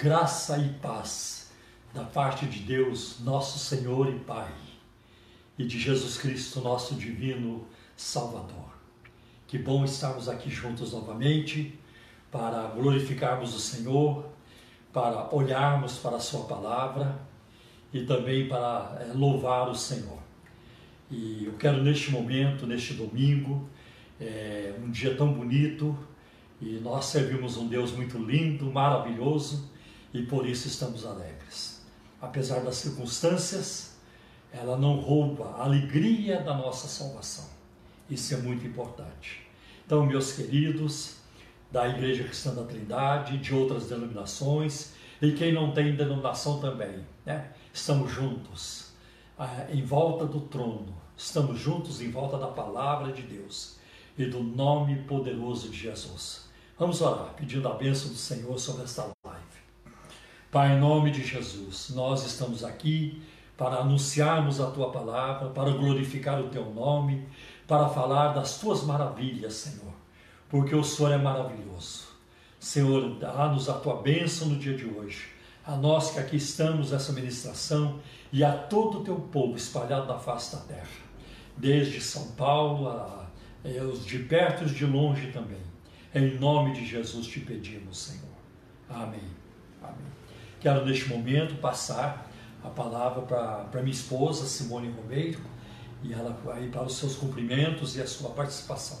graça e paz da parte de Deus, nosso Senhor e Pai, e de Jesus Cristo, nosso divino Salvador. Que bom estarmos aqui juntos novamente para glorificarmos o Senhor, para olharmos para a Sua palavra e também para é, louvar o Senhor. E eu quero neste momento, neste domingo, é, um dia tão bonito, e nós servimos um Deus muito lindo, maravilhoso, e por isso estamos alegres. Apesar das circunstâncias, ela não rouba a alegria da nossa salvação. Isso é muito importante. Então, meus queridos, da Igreja Cristã da Trindade, de outras denominações, e quem não tem denominação também, né? estamos juntos, ah, em volta do trono, estamos juntos em volta da palavra de Deus e do nome poderoso de Jesus. Vamos orar, pedindo a bênção do Senhor sobre esta. Pai, em nome de Jesus, nós estamos aqui para anunciarmos a tua palavra, para glorificar o teu nome, para falar das tuas maravilhas, Senhor, porque o Senhor é maravilhoso. Senhor, dá-nos a tua bênção no dia de hoje, a nós que aqui estamos nessa ministração e a todo o teu povo espalhado na face da terra, desde São Paulo, a, a, os de perto e os de longe também. Em nome de Jesus te pedimos, Senhor. Amém. Quero neste momento passar a palavra para minha esposa, Simone Romeiro, e ela vai para os seus cumprimentos e a sua participação.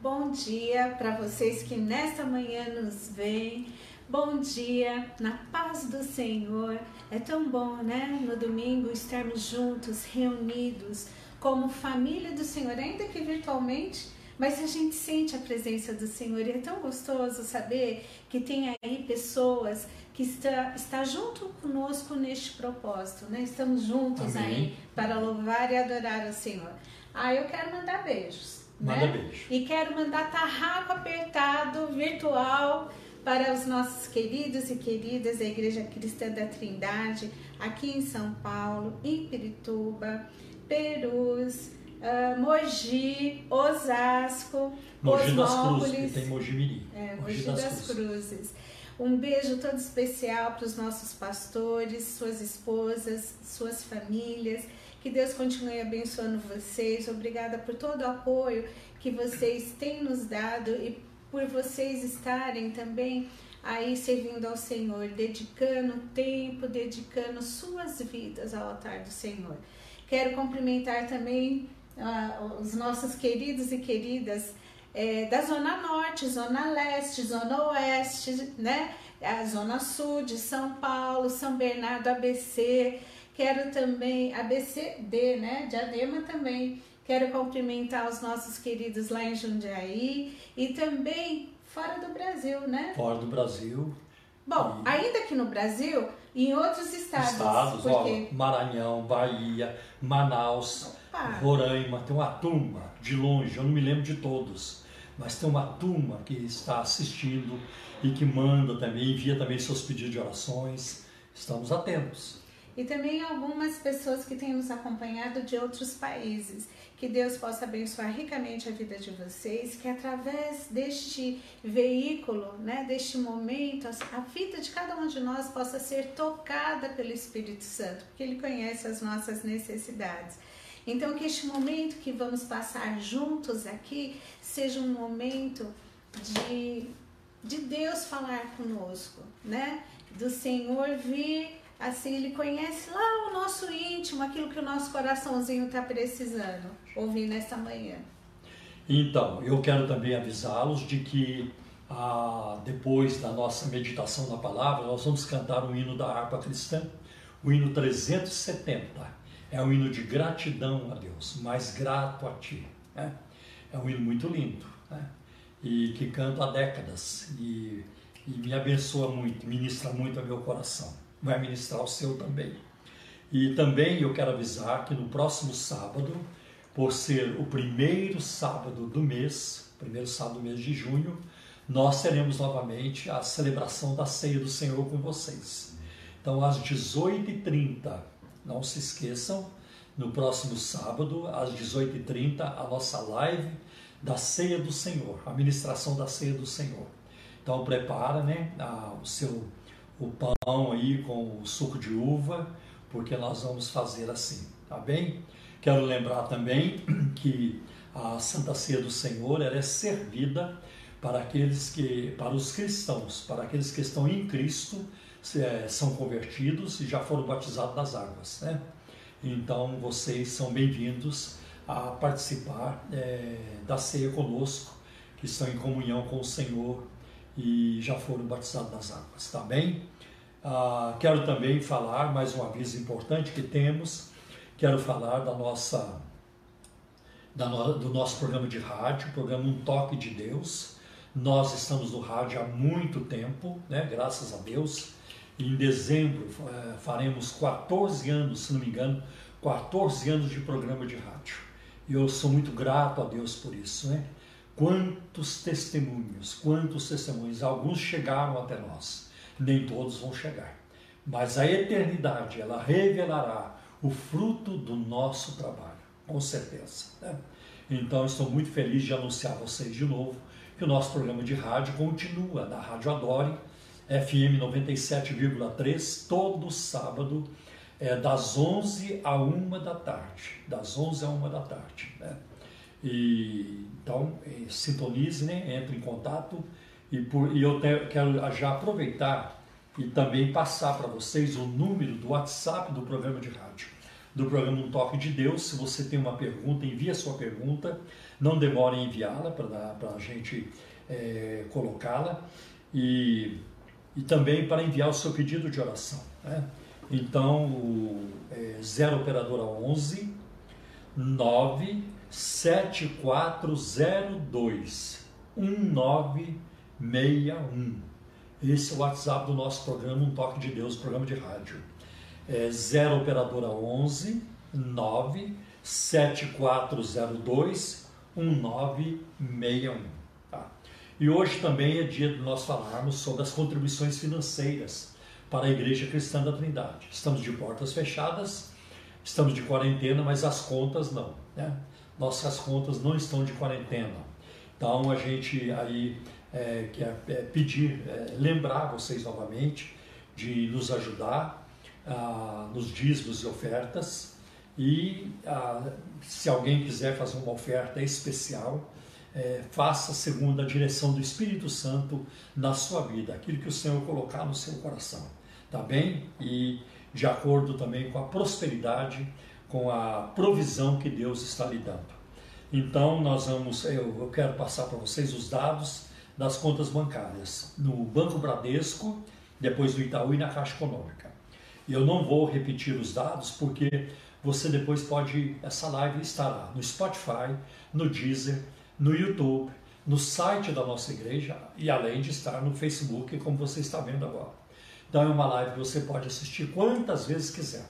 Bom dia para vocês que nesta manhã nos veem. Bom dia, na paz do Senhor. É tão bom, né? No domingo estarmos juntos, reunidos, como família do Senhor, ainda que virtualmente, mas a gente sente a presença do Senhor e é tão gostoso saber que tem aí pessoas que está, está junto conosco neste propósito, né? Estamos juntos Amém. aí para louvar e adorar o Senhor. Ah, eu quero mandar beijos. Manda né? beijo. E quero mandar tarraco apertado, virtual, para os nossos queridos e queridas da Igreja Cristã da Trindade, aqui em São Paulo, em Pirituba, Perus, uh, Mogi, Osasco, Mogi das Cruzes, tem Mogi Mirim. É, Mogi, Mogi das, das Cruzes. Cruzes. Um beijo todo especial para os nossos pastores, suas esposas, suas famílias. Que Deus continue abençoando vocês. Obrigada por todo o apoio que vocês têm nos dado e por vocês estarem também aí servindo ao Senhor, dedicando tempo, dedicando suas vidas ao altar do Senhor. Quero cumprimentar também uh, os nossos queridos e queridas é, da Zona Norte, Zona Leste, Zona Oeste, né? A Zona Sul de São Paulo, São Bernardo, ABC. Quero também, ABCD, né? Diadema também. Quero cumprimentar os nossos queridos lá em Jundiaí e também fora do Brasil, né? Fora do Brasil. Bom, e... ainda aqui no Brasil, em outros estados. Estados, porque... ó, Maranhão, Bahia, Manaus, Opa. Roraima, tem uma turma de longe, eu não me lembro de todos, mas tem uma turma que está assistindo e que manda também, envia também seus pedidos de orações. Estamos atentos. E também algumas pessoas que têm nos acompanhado de outros países. Que Deus possa abençoar ricamente a vida de vocês, que através deste veículo, né, deste momento, a vida de cada um de nós possa ser tocada pelo Espírito Santo, porque Ele conhece as nossas necessidades. Então, que este momento que vamos passar juntos aqui seja um momento de, de Deus falar conosco, né? Do Senhor vir Assim, ele conhece lá o nosso íntimo, aquilo que o nosso coraçãozinho está precisando ouvir nesta manhã. Então, eu quero também avisá-los de que ah, depois da nossa meditação na palavra, nós vamos cantar o hino da harpa cristã, o hino 370. É um hino de gratidão a Deus, mais grato a Ti. Né? É um hino muito lindo né? e que canto há décadas e, e me abençoa muito, ministra muito ao meu coração vai ministrar o seu também. E também eu quero avisar que no próximo sábado, por ser o primeiro sábado do mês, primeiro sábado do mês de junho, nós teremos novamente a celebração da ceia do Senhor com vocês. Então, às 18h30, não se esqueçam, no próximo sábado, às 18h30, a nossa live da ceia do Senhor, a ministração da ceia do Senhor. Então prepara né, a, o seu o pão aí com o suco de uva, porque nós vamos fazer assim, tá bem? Quero lembrar também que a Santa Ceia do Senhor ela é servida para aqueles que, para os cristãos, para aqueles que estão em Cristo, são convertidos e já foram batizados nas águas, né? Então vocês são bem-vindos a participar é, da ceia conosco, que estão em comunhão com o Senhor e já foram batizados nas águas, tá bem? Ah, quero também falar mais um aviso importante que temos. Quero falar da nossa da no, do nosso programa de rádio, o programa Um Toque de Deus. Nós estamos no rádio há muito tempo, né? Graças a Deus. Em dezembro eh, faremos 14 anos, se não me engano, 14 anos de programa de rádio. E eu sou muito grato a Deus por isso, né? Quantos testemunhos, quantos testemunhos, alguns chegaram até nós, nem todos vão chegar. Mas a eternidade, ela revelará o fruto do nosso trabalho, com certeza. Né? Então, estou muito feliz de anunciar a vocês de novo que o nosso programa de rádio continua na Rádio Adore, FM 97,3, todo sábado, é, das 11 a 1 da tarde. Das 11 a 1 da tarde. Né? E, então, é, sintonize, né? entre em contato. E, por, e eu te, quero já aproveitar e também passar para vocês o número do WhatsApp do programa de rádio. Do programa Um Toque de Deus. Se você tem uma pergunta, envie a sua pergunta. Não demore em enviá-la para a gente é, colocá-la. E, e também para enviar o seu pedido de oração. Né? Então, o é, 0 operadora 11 9 7402 1961. Esse é o WhatsApp do nosso programa Um Toque de Deus, programa de rádio. É 0 operadora 11 9 7402 1961. E hoje também é dia de nós falarmos sobre as contribuições financeiras para a Igreja Cristã da Trindade. Estamos de portas fechadas, estamos de quarentena, mas as contas não. Né? nossas contas não estão de quarentena. Então a gente aí é, quer é, pedir, é, lembrar vocês novamente de nos ajudar ah, nos dízimos e ofertas e ah, se alguém quiser fazer uma oferta especial, é, faça segundo a direção do Espírito Santo na sua vida, aquilo que o Senhor colocar no seu coração, tá bem? E de acordo também com a prosperidade com a provisão que Deus está lhe dando. Então, nós vamos, eu, eu quero passar para vocês os dados das contas bancárias no Banco Bradesco, depois do Itaú e na Caixa Econômica. Eu não vou repetir os dados porque você depois pode, essa live estará no Spotify, no Deezer, no YouTube, no site da nossa igreja e além de estar no Facebook, como você está vendo agora. Então é uma live que você pode assistir quantas vezes quiser.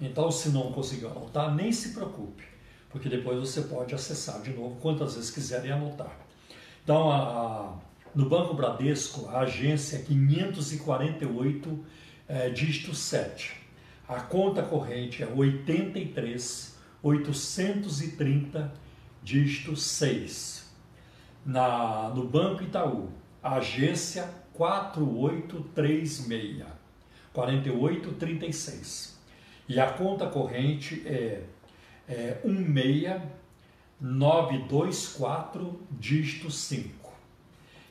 Então, se não conseguiu anotar, nem se preocupe, porque depois você pode acessar de novo quantas vezes quiser e anotar. Então, a, a, no Banco Bradesco, a agência é 548, é, dígito 7. A conta corrente é 83 830, dígito 6. Na, no Banco Itaú, agência 4836, 4836. E a conta corrente é, é 16924, dígito 5.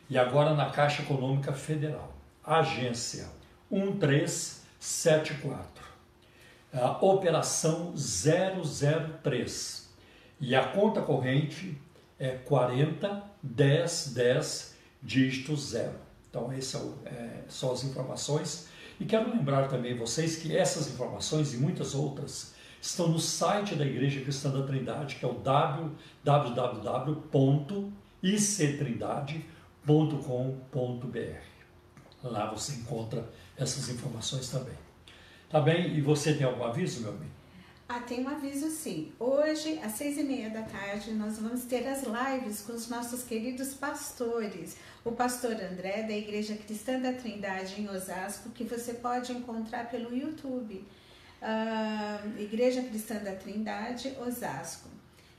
E agora na Caixa Econômica Federal, agência 1374, a operação 003. E a conta corrente é 40 10 10 dígito 0. Então, essas é, são as informações e quero lembrar também vocês que essas informações e muitas outras estão no site da Igreja Cristã da Trindade, que é o www.ictrindade.com.br. Lá você encontra essas informações também. Tá bem? E você tem algum aviso, meu amigo? Ah, tem um aviso sim. Hoje, às seis e meia da tarde, nós vamos ter as lives com os nossos queridos pastores. O pastor André, da Igreja Cristã da Trindade, em Osasco, que você pode encontrar pelo YouTube. Uh, Igreja Cristã da Trindade, Osasco.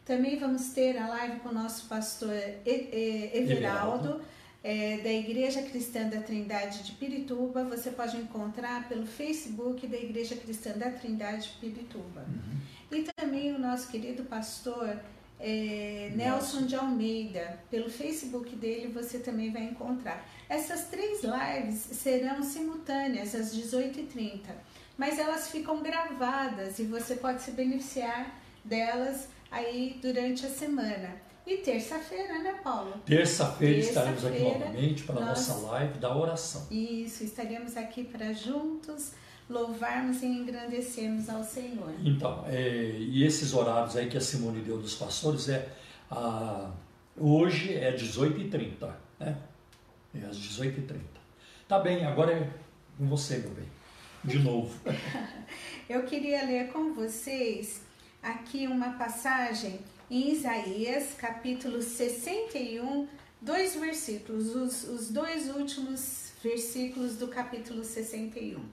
Também vamos ter a live com o nosso pastor Everaldo, é, da Igreja Cristã da Trindade de Pirituba, você pode encontrar pelo Facebook da Igreja Cristã da Trindade de Pirituba. Uhum. E também o nosso querido pastor é, Nelson de Almeida. Pelo Facebook dele você também vai encontrar. Essas três lives serão simultâneas às 18h30, mas elas ficam gravadas e você pode se beneficiar delas aí durante a semana. E terça-feira, né, Paulo? Terça-feira terça estaremos aqui novamente para a nós... nossa live da oração. Isso, estaremos aqui para juntos louvarmos e engrandecermos ao Senhor. Então, é, e esses horários aí que a Simone deu dos pastores é a, hoje é 18h30, né? É às 18h30. Tá bem, agora é com você, meu bem. De novo. Eu queria ler com vocês aqui uma passagem em Isaías, capítulo 61, dois versículos, os, os dois últimos versículos do capítulo 61.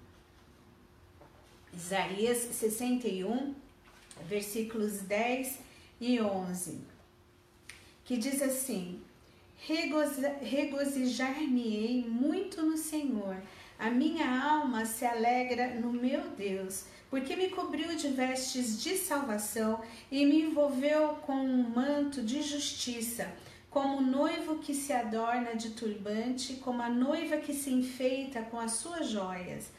Isaías 61, versículos 10 e 11, que diz assim: Regozijar-me-ei muito no Senhor, a minha alma se alegra no meu Deus porque me cobriu de vestes de salvação e me envolveu com um manto de justiça, como o noivo que se adorna de turbante, como a noiva que se enfeita com as suas joias.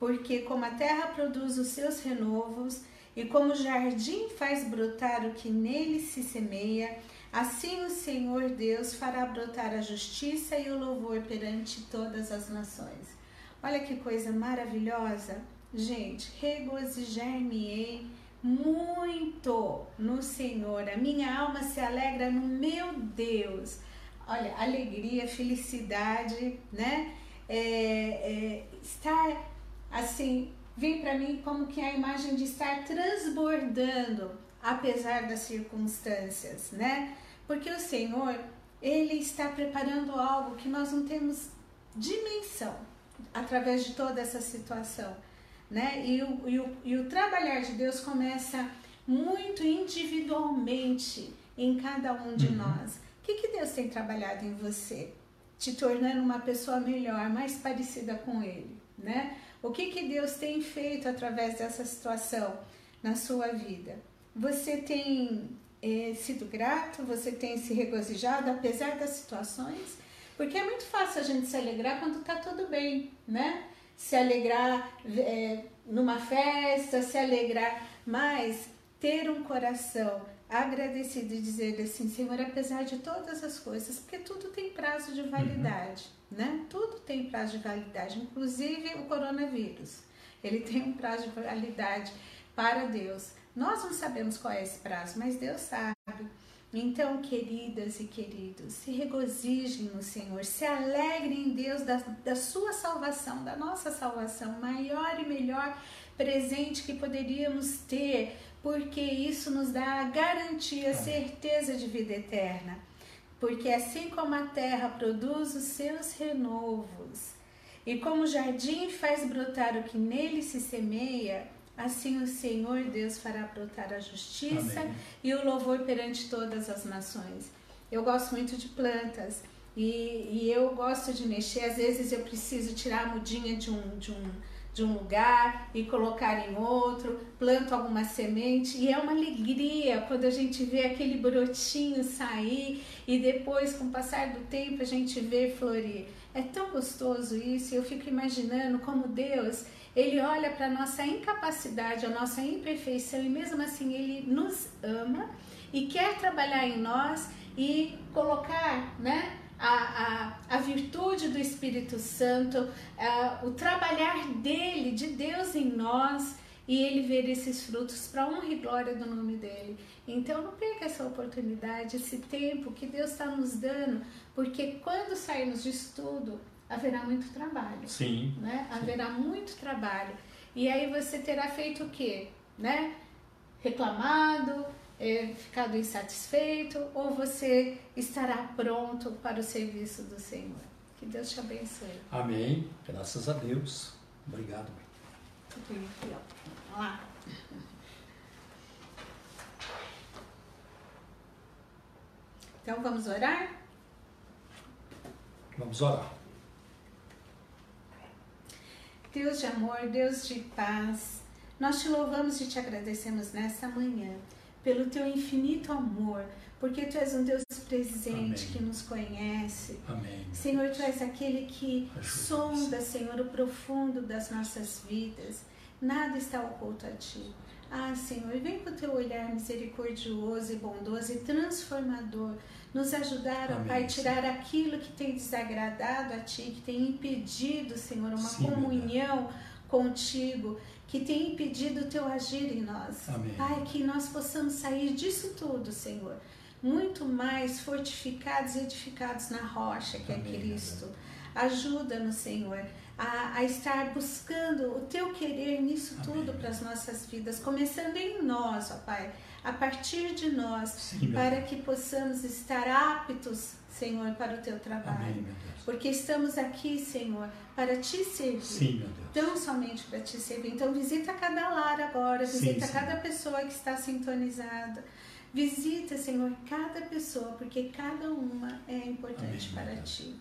Porque como a terra produz os seus renovos, e como o jardim faz brotar o que nele se semeia, assim o Senhor Deus fará brotar a justiça e o louvor perante todas as nações. Olha que coisa maravilhosa! Gente, regozijar-me-ei muito no Senhor. A minha alma se alegra no meu Deus. Olha, alegria, felicidade, né? É, é, estar assim, vem para mim como que a imagem de estar transbordando, apesar das circunstâncias, né? Porque o Senhor, Ele está preparando algo que nós não temos dimensão através de toda essa situação né? E o, e o, e o trabalhar de Deus começa muito individualmente em cada um de uhum. nós. O que, que Deus tem trabalhado em você? Te tornando uma pessoa melhor, mais parecida com Ele, né? O que, que Deus tem feito através dessa situação na sua vida? Você tem é, sido grato? Você tem se regozijado apesar das situações? Porque é muito fácil a gente se alegrar quando está tudo bem, né? Se alegrar é, numa festa, se alegrar, mas ter um coração agradecido e dizer assim, Senhor, apesar de todas as coisas, porque tudo tem prazo de validade, uhum. né? Tudo tem prazo de validade, inclusive o coronavírus. Ele tem um prazo de validade para Deus. Nós não sabemos qual é esse prazo, mas Deus sabe. Então, queridas e queridos, se regozijem no Senhor, se alegrem em Deus da, da sua salvação, da nossa salvação, maior e melhor presente que poderíamos ter, porque isso nos dá a garantia, a certeza de vida eterna. Porque assim como a terra produz os seus renovos, e como o jardim faz brotar o que nele se semeia, Assim o Senhor Deus fará brotar a justiça Amém. e o louvor perante todas as nações. Eu gosto muito de plantas e, e eu gosto de mexer. Às vezes eu preciso tirar a mudinha de um, de um, de um lugar e colocar em outro, planto alguma semente e é uma alegria quando a gente vê aquele brotinho sair e depois, com o passar do tempo, a gente vê florir. É tão gostoso isso, eu fico imaginando como Deus ele olha para a nossa incapacidade, a nossa imperfeição e mesmo assim ele nos ama e quer trabalhar em nós e colocar, né? A, a, a virtude do Espírito Santo, a, o trabalhar dele, de Deus em nós, e ele ver esses frutos para honra e glória do nome dele. Então não perca essa oportunidade, esse tempo que Deus está nos dando, porque quando sairmos de estudo, haverá muito trabalho. Sim. Né? Sim. Haverá muito trabalho. E aí você terá feito o quê? Né? Reclamado, é, ficado insatisfeito, ou você estará pronto para o serviço do Senhor. Que Deus te abençoe. Amém. Graças a Deus. Obrigado, mãe. Vamos lá. Então vamos orar? Vamos orar. Deus de amor, Deus de paz, nós te louvamos e te agradecemos nessa manhã pelo teu infinito amor, porque tu és um Deus presente Amém. que nos conhece. Amém. Senhor, tu és aquele que sonda, Senhor, o profundo das nossas vidas. Nada está oculto a ti. Ah, Senhor, vem com o teu olhar misericordioso e bondoso e transformador nos ajudar, Amém, Pai, tirar aquilo que tem desagradado a Ti, que tem impedido, Senhor, uma Sim, comunhão contigo, que tem impedido o Teu agir em nós. Amém. Pai, que nós possamos sair disso tudo, Senhor, muito mais fortificados e edificados na rocha que é Amém, é Cristo. Ajuda-nos, Senhor, a, a, estar buscando o Teu querer nisso Amém. tudo para as nossas vidas, começando em nós, ó Pai a partir de nós, Sim, para que possamos estar aptos, Senhor, para o teu trabalho. Amém, Porque estamos aqui, Senhor, para te servir. Sim, Tão somente para te servir. Então, visita cada lar agora, visita Sim, cada pessoa que está sintonizada. Visita, Senhor, cada pessoa, porque cada uma é importante Amém, para ti.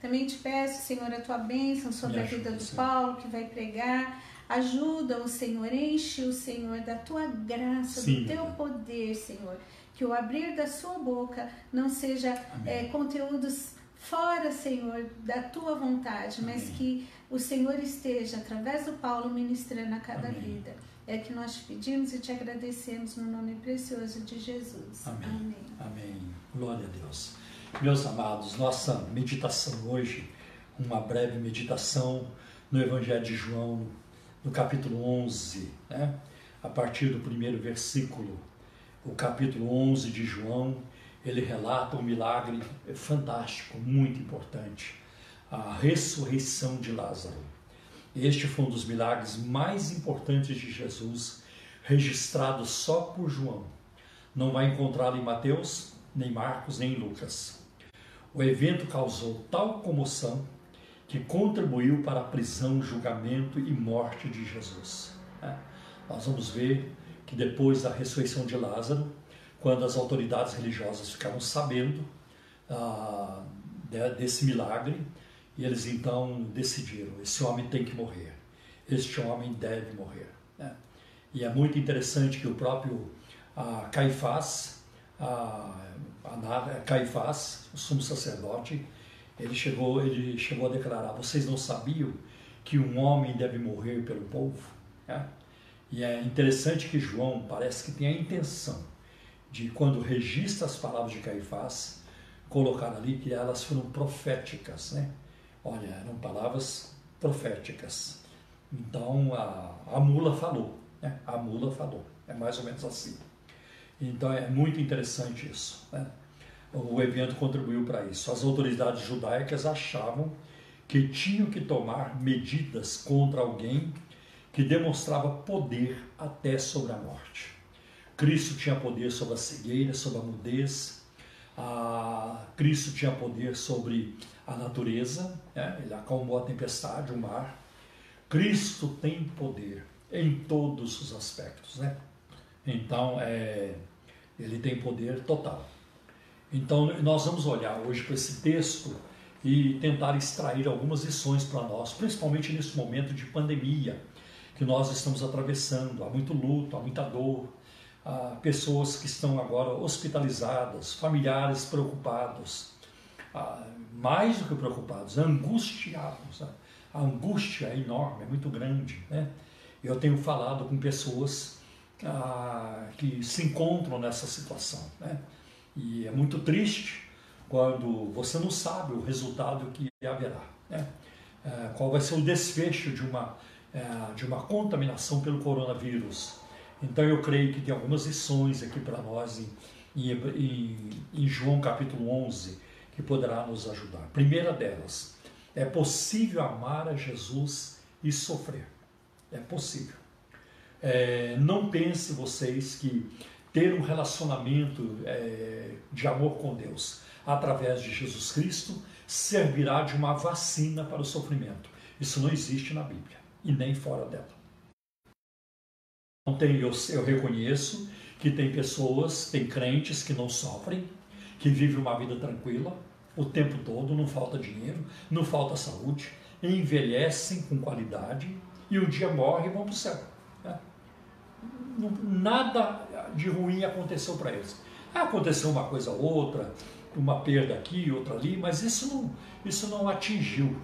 Também te peço, Senhor, a tua bênção sobre a vida do Paulo, que vai pregar Ajuda o Senhor, enche o Senhor da tua graça, Sim. do teu poder, Senhor. Que o abrir da sua boca não seja é, conteúdos fora, Senhor, da tua vontade, Amém. mas que o Senhor esteja, através do Paulo, ministrando a cada Amém. vida. É que nós te pedimos e te agradecemos no nome precioso de Jesus. Amém. Amém. Amém. Glória a Deus. Meus amados, nossa meditação hoje, uma breve meditação no Evangelho de João, no capítulo 11, né? a partir do primeiro versículo, o capítulo 11 de João, ele relata um milagre fantástico, muito importante, a ressurreição de Lázaro. Este foi um dos milagres mais importantes de Jesus, registrado só por João. Não vai encontrá-lo em Mateus, nem Marcos, nem Lucas. O evento causou tal comoção que contribuiu para a prisão, julgamento e morte de Jesus. É. Nós vamos ver que depois da ressurreição de Lázaro, quando as autoridades religiosas ficaram sabendo ah, desse milagre, eles então decidiram: esse homem tem que morrer, este homem deve morrer. É. E é muito interessante que o próprio ah, Caifás, ah, Caifás, o sumo sacerdote, ele chegou, ele chegou a declarar: vocês não sabiam que um homem deve morrer pelo povo? É? E é interessante que João parece que tem a intenção de, quando registra as palavras de Caifás, colocar ali que elas foram proféticas, né? Olha, eram palavras proféticas. Então a, a mula falou, né? A mula falou. É mais ou menos assim. Então é muito interessante isso, né? O evento contribuiu para isso. As autoridades judaicas achavam que tinham que tomar medidas contra alguém que demonstrava poder até sobre a morte. Cristo tinha poder sobre a cegueira, sobre a mudez, a... Cristo tinha poder sobre a natureza, né? ele acalmou a tempestade, o mar. Cristo tem poder em todos os aspectos. Né? Então, é... ele tem poder total. Então, nós vamos olhar hoje para esse texto e tentar extrair algumas lições para nós, principalmente nesse momento de pandemia que nós estamos atravessando. Há muito luto, há muita dor, há pessoas que estão agora hospitalizadas, familiares preocupados, mais do que preocupados, angustiados. A angústia é enorme, é muito grande. Né? Eu tenho falado com pessoas ah, que se encontram nessa situação. Né? E é muito triste quando você não sabe o resultado que haverá. Né? É, qual vai ser o desfecho de uma, é, de uma contaminação pelo coronavírus. Então eu creio que tem algumas lições aqui para nós em, em, em João capítulo 11 que poderá nos ajudar. Primeira delas, é possível amar a Jesus e sofrer. É possível. É, não pense vocês que ter um relacionamento é, de amor com Deus através de Jesus Cristo servirá de uma vacina para o sofrimento. Isso não existe na Bíblia e nem fora dela. Não eu, eu reconheço que tem pessoas, tem crentes que não sofrem, que vivem uma vida tranquila, o tempo todo, não falta dinheiro, não falta saúde, envelhecem com qualidade e um dia morrem e vão para o céu. Nada de ruim aconteceu para eles. Aconteceu uma coisa ou outra, uma perda aqui, outra ali, mas isso não, isso não atingiu,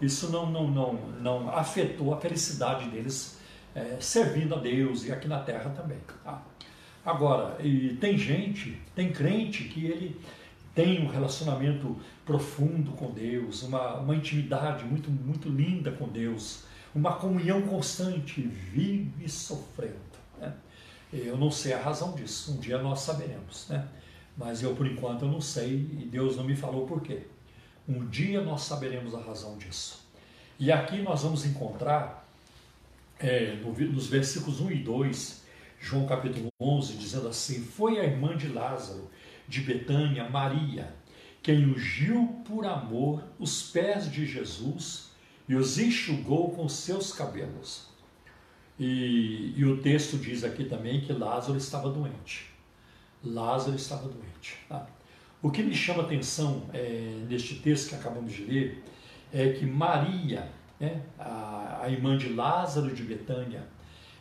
isso não, não, não, não afetou a felicidade deles é, servindo a Deus e aqui na terra também. Tá? Agora, tem gente, tem crente que ele tem um relacionamento profundo com Deus, uma, uma intimidade muito, muito linda com Deus, uma comunhão constante, vive sofrendo. Né? Eu não sei a razão disso, um dia nós saberemos, né? mas eu por enquanto eu não sei e Deus não me falou por quê. Um dia nós saberemos a razão disso. E aqui nós vamos encontrar, é, no, nos versículos 1 e 2, João capítulo 11, dizendo assim: Foi a irmã de Lázaro de Betânia, Maria, quem ungiu por amor os pés de Jesus e os enxugou com seus cabelos. E, e o texto diz aqui também que Lázaro estava doente. Lázaro estava doente. Tá? O que me chama atenção é, neste texto que acabamos de ler é que Maria, né, a, a irmã de Lázaro de Betânia,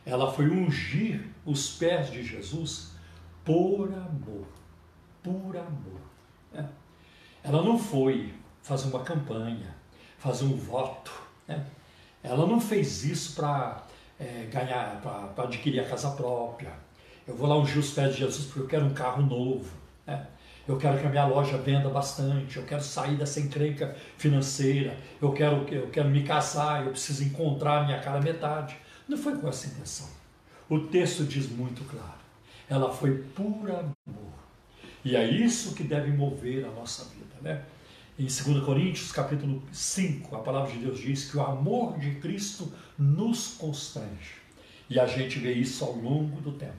ela foi ungir os pés de Jesus por amor por amor. Né? Ela não foi fazer uma campanha, fazer um voto. Né? Ela não fez isso para é, ganhar, para adquirir a casa própria. Eu vou lá ungir os pés de Jesus porque eu quero um carro novo. Né? Eu quero que a minha loja venda bastante. Eu quero sair dessa encrenca financeira. Eu quero, eu quero me casar. Eu preciso encontrar a minha cara metade. Não foi com essa intenção. O texto diz muito claro. Ela foi por amor. E é isso que deve mover a nossa vida, né? Em 2 Coríntios, capítulo 5, a palavra de Deus diz que o amor de Cristo nos constrange. E a gente vê isso ao longo do tempo.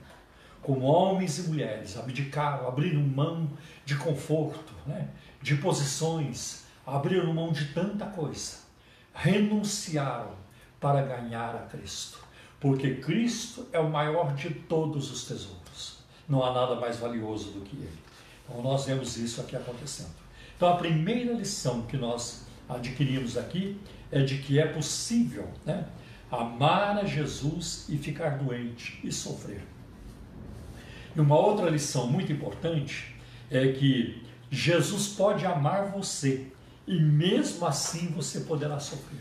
Como homens e mulheres abdicaram, abriram mão de conforto, né? de posições, abriram mão de tanta coisa, renunciaram para ganhar a Cristo. Porque Cristo é o maior de todos os tesouros. Não há nada mais valioso do que Ele. Então, nós vemos isso aqui acontecendo. Então, a primeira lição que nós adquirimos aqui é de que é possível né, amar a Jesus e ficar doente e sofrer. E uma outra lição muito importante é que Jesus pode amar você e mesmo assim você poderá sofrer.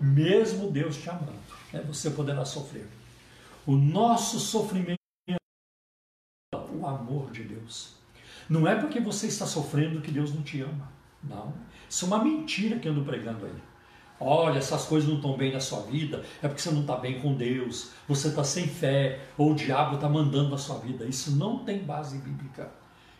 Mesmo Deus te amando, né, você poderá sofrer. O nosso sofrimento é o amor de Deus. Não é porque você está sofrendo que Deus não te ama. Não. Isso é uma mentira que eu ando pregando aí. Olha, essas coisas não estão bem na sua vida, é porque você não está bem com Deus, você está sem fé, ou o diabo está mandando na sua vida. Isso não tem base bíblica.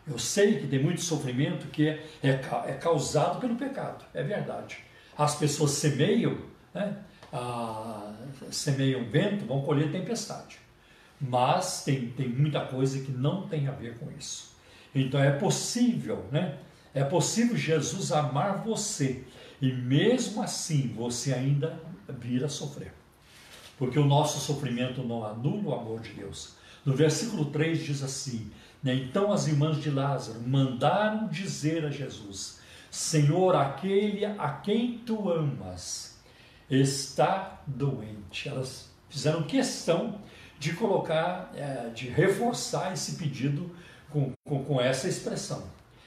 Eu sei que tem muito sofrimento que é, é, é causado pelo pecado, é verdade. As pessoas semeiam, né? Ah, semeiam vento, vão colher tempestade. Mas tem, tem muita coisa que não tem a ver com isso. Então é possível, né? É possível Jesus amar você e mesmo assim você ainda vir a sofrer. Porque o nosso sofrimento não anula o amor de Deus. No versículo 3 diz assim: né? Então as irmãs de Lázaro mandaram dizer a Jesus: Senhor, aquele a quem tu amas está doente. Elas fizeram questão de colocar, é, de reforçar esse pedido com, com, com essa expressão.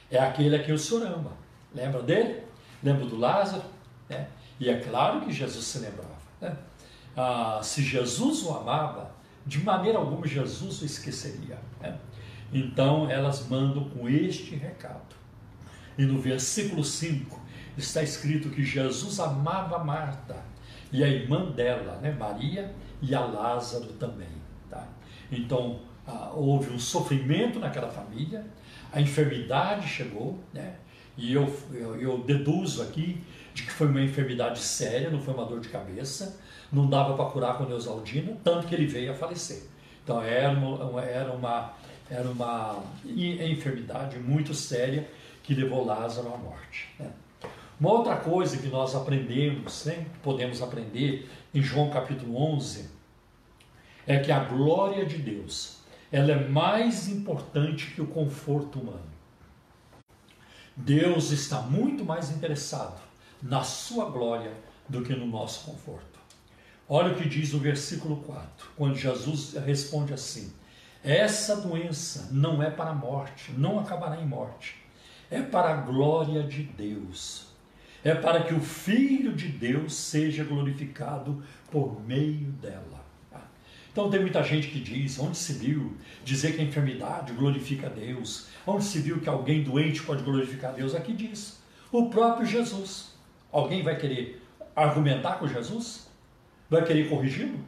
É aquele a quem o Senhor ama. Lembra dele? Lembra do Lázaro? Né? E é claro que Jesus se lembrava. Né? Ah, se Jesus o amava, de maneira alguma Jesus o esqueceria. Né? Então elas mandam com este recado. E no versículo 5 está escrito que Jesus amava Marta e a irmã dela, né, Maria, e a Lázaro também. Tá? Então ah, houve um sofrimento naquela família, a enfermidade chegou, né? E eu, eu, eu, deduzo aqui de que foi uma enfermidade séria, não foi uma dor de cabeça, não dava para curar com Neusaldina, tanto que ele veio a falecer. Então era uma, era uma, era uma enfermidade muito séria que levou Lázaro à morte. Né? Uma outra coisa que nós aprendemos, né, podemos aprender em João capítulo 11, é que a glória de Deus ela é mais importante que o conforto humano. Deus está muito mais interessado na sua glória do que no nosso conforto. Olha o que diz o versículo 4, quando Jesus responde assim: Essa doença não é para a morte, não acabará em morte, é para a glória de Deus. É para que o Filho de Deus seja glorificado por meio dela. Então tem muita gente que diz, onde se viu dizer que a enfermidade glorifica a Deus, onde se viu que alguém doente pode glorificar a Deus, aqui diz, o próprio Jesus. Alguém vai querer argumentar com Jesus? Vai querer corrigi-lo?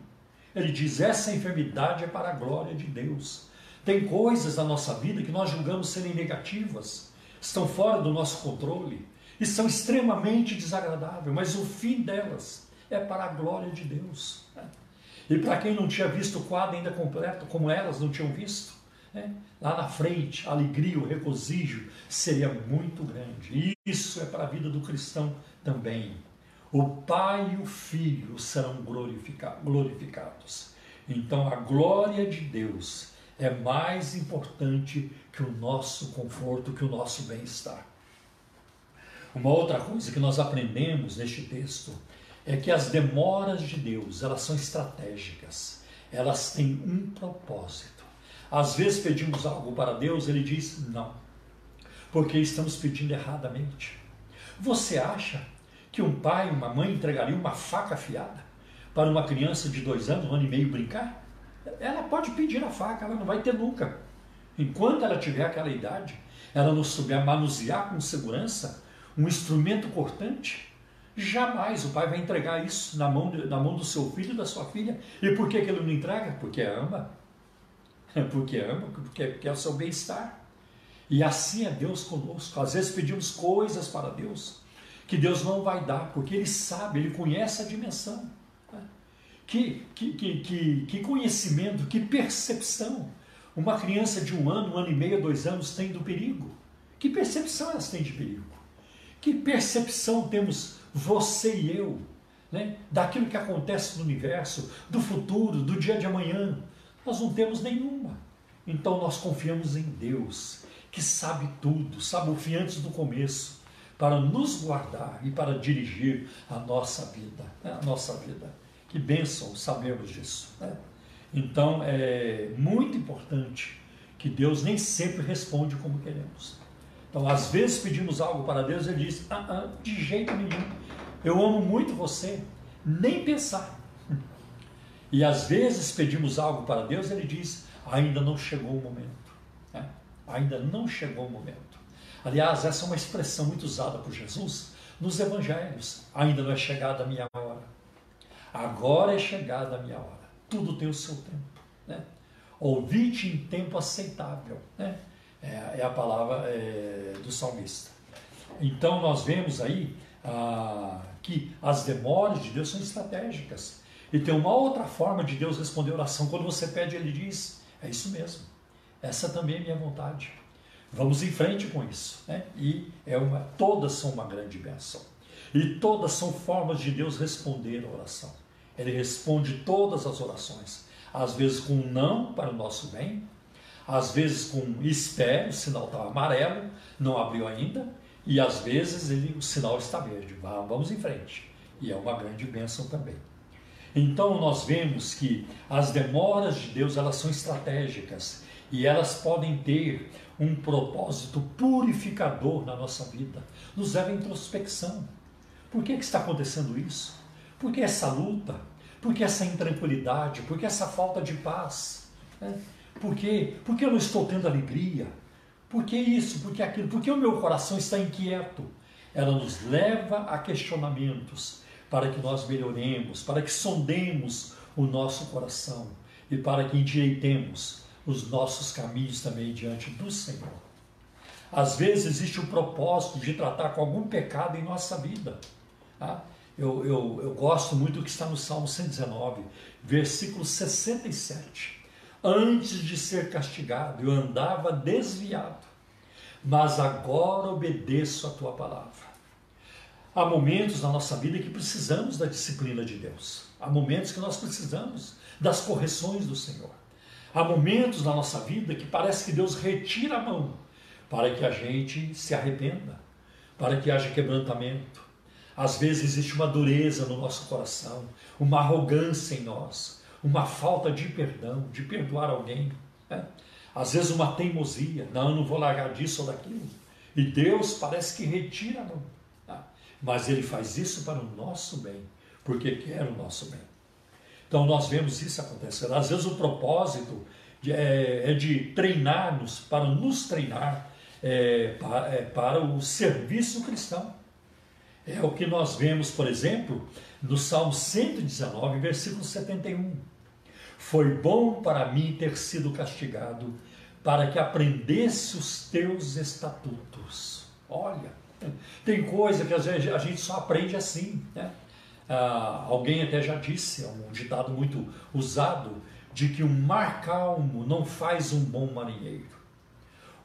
Ele diz, essa enfermidade é para a glória de Deus. Tem coisas na nossa vida que nós julgamos serem negativas, estão fora do nosso controle e são extremamente desagradáveis, mas o fim delas é para a glória de Deus. E para quem não tinha visto o quadro ainda completo, como elas não tinham visto, né? lá na frente, a alegria, o regozijo seria muito grande. E isso é para a vida do cristão também. O Pai e o Filho serão glorificados. Então a glória de Deus é mais importante que o nosso conforto, que o nosso bem-estar. Uma outra coisa que nós aprendemos neste texto é que as demoras de Deus, elas são estratégicas. Elas têm um propósito. Às vezes pedimos algo para Deus, ele diz não. Porque estamos pedindo erradamente. Você acha que um pai, uma mãe entregaria uma faca afiada para uma criança de dois anos, um ano e meio brincar? Ela pode pedir a faca, ela não vai ter nunca. Enquanto ela tiver aquela idade, ela não souber manusear com segurança um instrumento cortante, Jamais o pai vai entregar isso na mão, na mão do seu filho da sua filha. E por que, que ele não entrega? Porque ama. Porque ama, porque, porque é o seu bem-estar. E assim é Deus conosco. Às vezes pedimos coisas para Deus que Deus não vai dar, porque Ele sabe, Ele conhece a dimensão. Né? Que, que, que, que, conhecimento, que percepção uma criança de um ano, um ano e meio, dois anos tem do perigo. Que percepção elas têm de perigo? Que percepção temos você e eu, né, daquilo que acontece no universo, do futuro, do dia de amanhã. Nós não temos nenhuma. Então nós confiamos em Deus, que sabe tudo, sabe o fim antes do começo, para nos guardar e para dirigir a nossa vida. Né, a nossa vida. Que bênção sabemos disso. Né? Então é muito importante que Deus nem sempre responde como queremos. Então, às vezes pedimos algo para Deus Ele diz: ah, ah, de jeito nenhum, eu amo muito você, nem pensar. E às vezes pedimos algo para Deus e Ele diz: ainda não chegou o momento. Né? Ainda não chegou o momento. Aliás, essa é uma expressão muito usada por Jesus nos evangelhos: ainda não é chegada a minha hora. Agora é chegada a minha hora. Tudo tem o seu tempo. Né? Ouvinte em tempo aceitável. Né? É, é a palavra é, do salmista. Então nós vemos aí ah, que as demoras de Deus são estratégicas. E tem uma outra forma de Deus responder a oração. Quando você pede, Ele diz: É isso mesmo. Essa também é minha vontade. Vamos em frente com isso. Né? E é uma, todas são uma grande bênção. E todas são formas de Deus responder a oração. Ele responde todas as orações. Às vezes com um não para o nosso bem, às vezes com espere, o sinal está amarelo, não abriu ainda, e às vezes ele, o sinal está verde. Vamos em frente. E é uma grande bênção também. Então nós vemos que as demoras de Deus elas são estratégicas e elas podem ter um propósito purificador na nossa vida, nos leva à introspecção. Por que, que está acontecendo isso? Por que essa luta? Por que essa intranquilidade? Por que essa falta de paz? Né? Por quê? Por que eu não estou tendo alegria? Por que isso? Por que aquilo? Por que o meu coração está inquieto? Ela nos leva a questionamentos para que nós melhoremos, para que sondemos o nosso coração e para que endireitemos os nossos caminhos também diante do Senhor. Às vezes existe o propósito de tratar com algum pecado em nossa vida. Tá? Eu, eu, eu gosto muito do que está no Salmo 119, versículo 67 Antes de ser castigado, eu andava desviado, mas agora obedeço a tua palavra. Há momentos na nossa vida que precisamos da disciplina de Deus. Há momentos que nós precisamos das correções do Senhor. Há momentos na nossa vida que parece que Deus retira a mão, para que a gente se arrependa, para que haja quebrantamento. Às vezes existe uma dureza no nosso coração, uma arrogância em nós, uma falta de perdão, de perdoar alguém. Né? Às vezes uma teimosia, não, eu não vou largar disso ou daquilo. E Deus parece que retira. Tá? Mas Ele faz isso para o nosso bem, porque quer o nosso bem. Então nós vemos isso acontecer. Às vezes o propósito é, é de treinar-nos, para nos treinar é, para, é, para o serviço cristão. É o que nós vemos, por exemplo, no Salmo 119, versículo 71. Foi bom para mim ter sido castigado, para que aprendesse os teus estatutos. Olha, tem coisa que às vezes a gente só aprende assim. Né? Ah, alguém até já disse, é um ditado muito usado, de que o mar calmo não faz um bom marinheiro.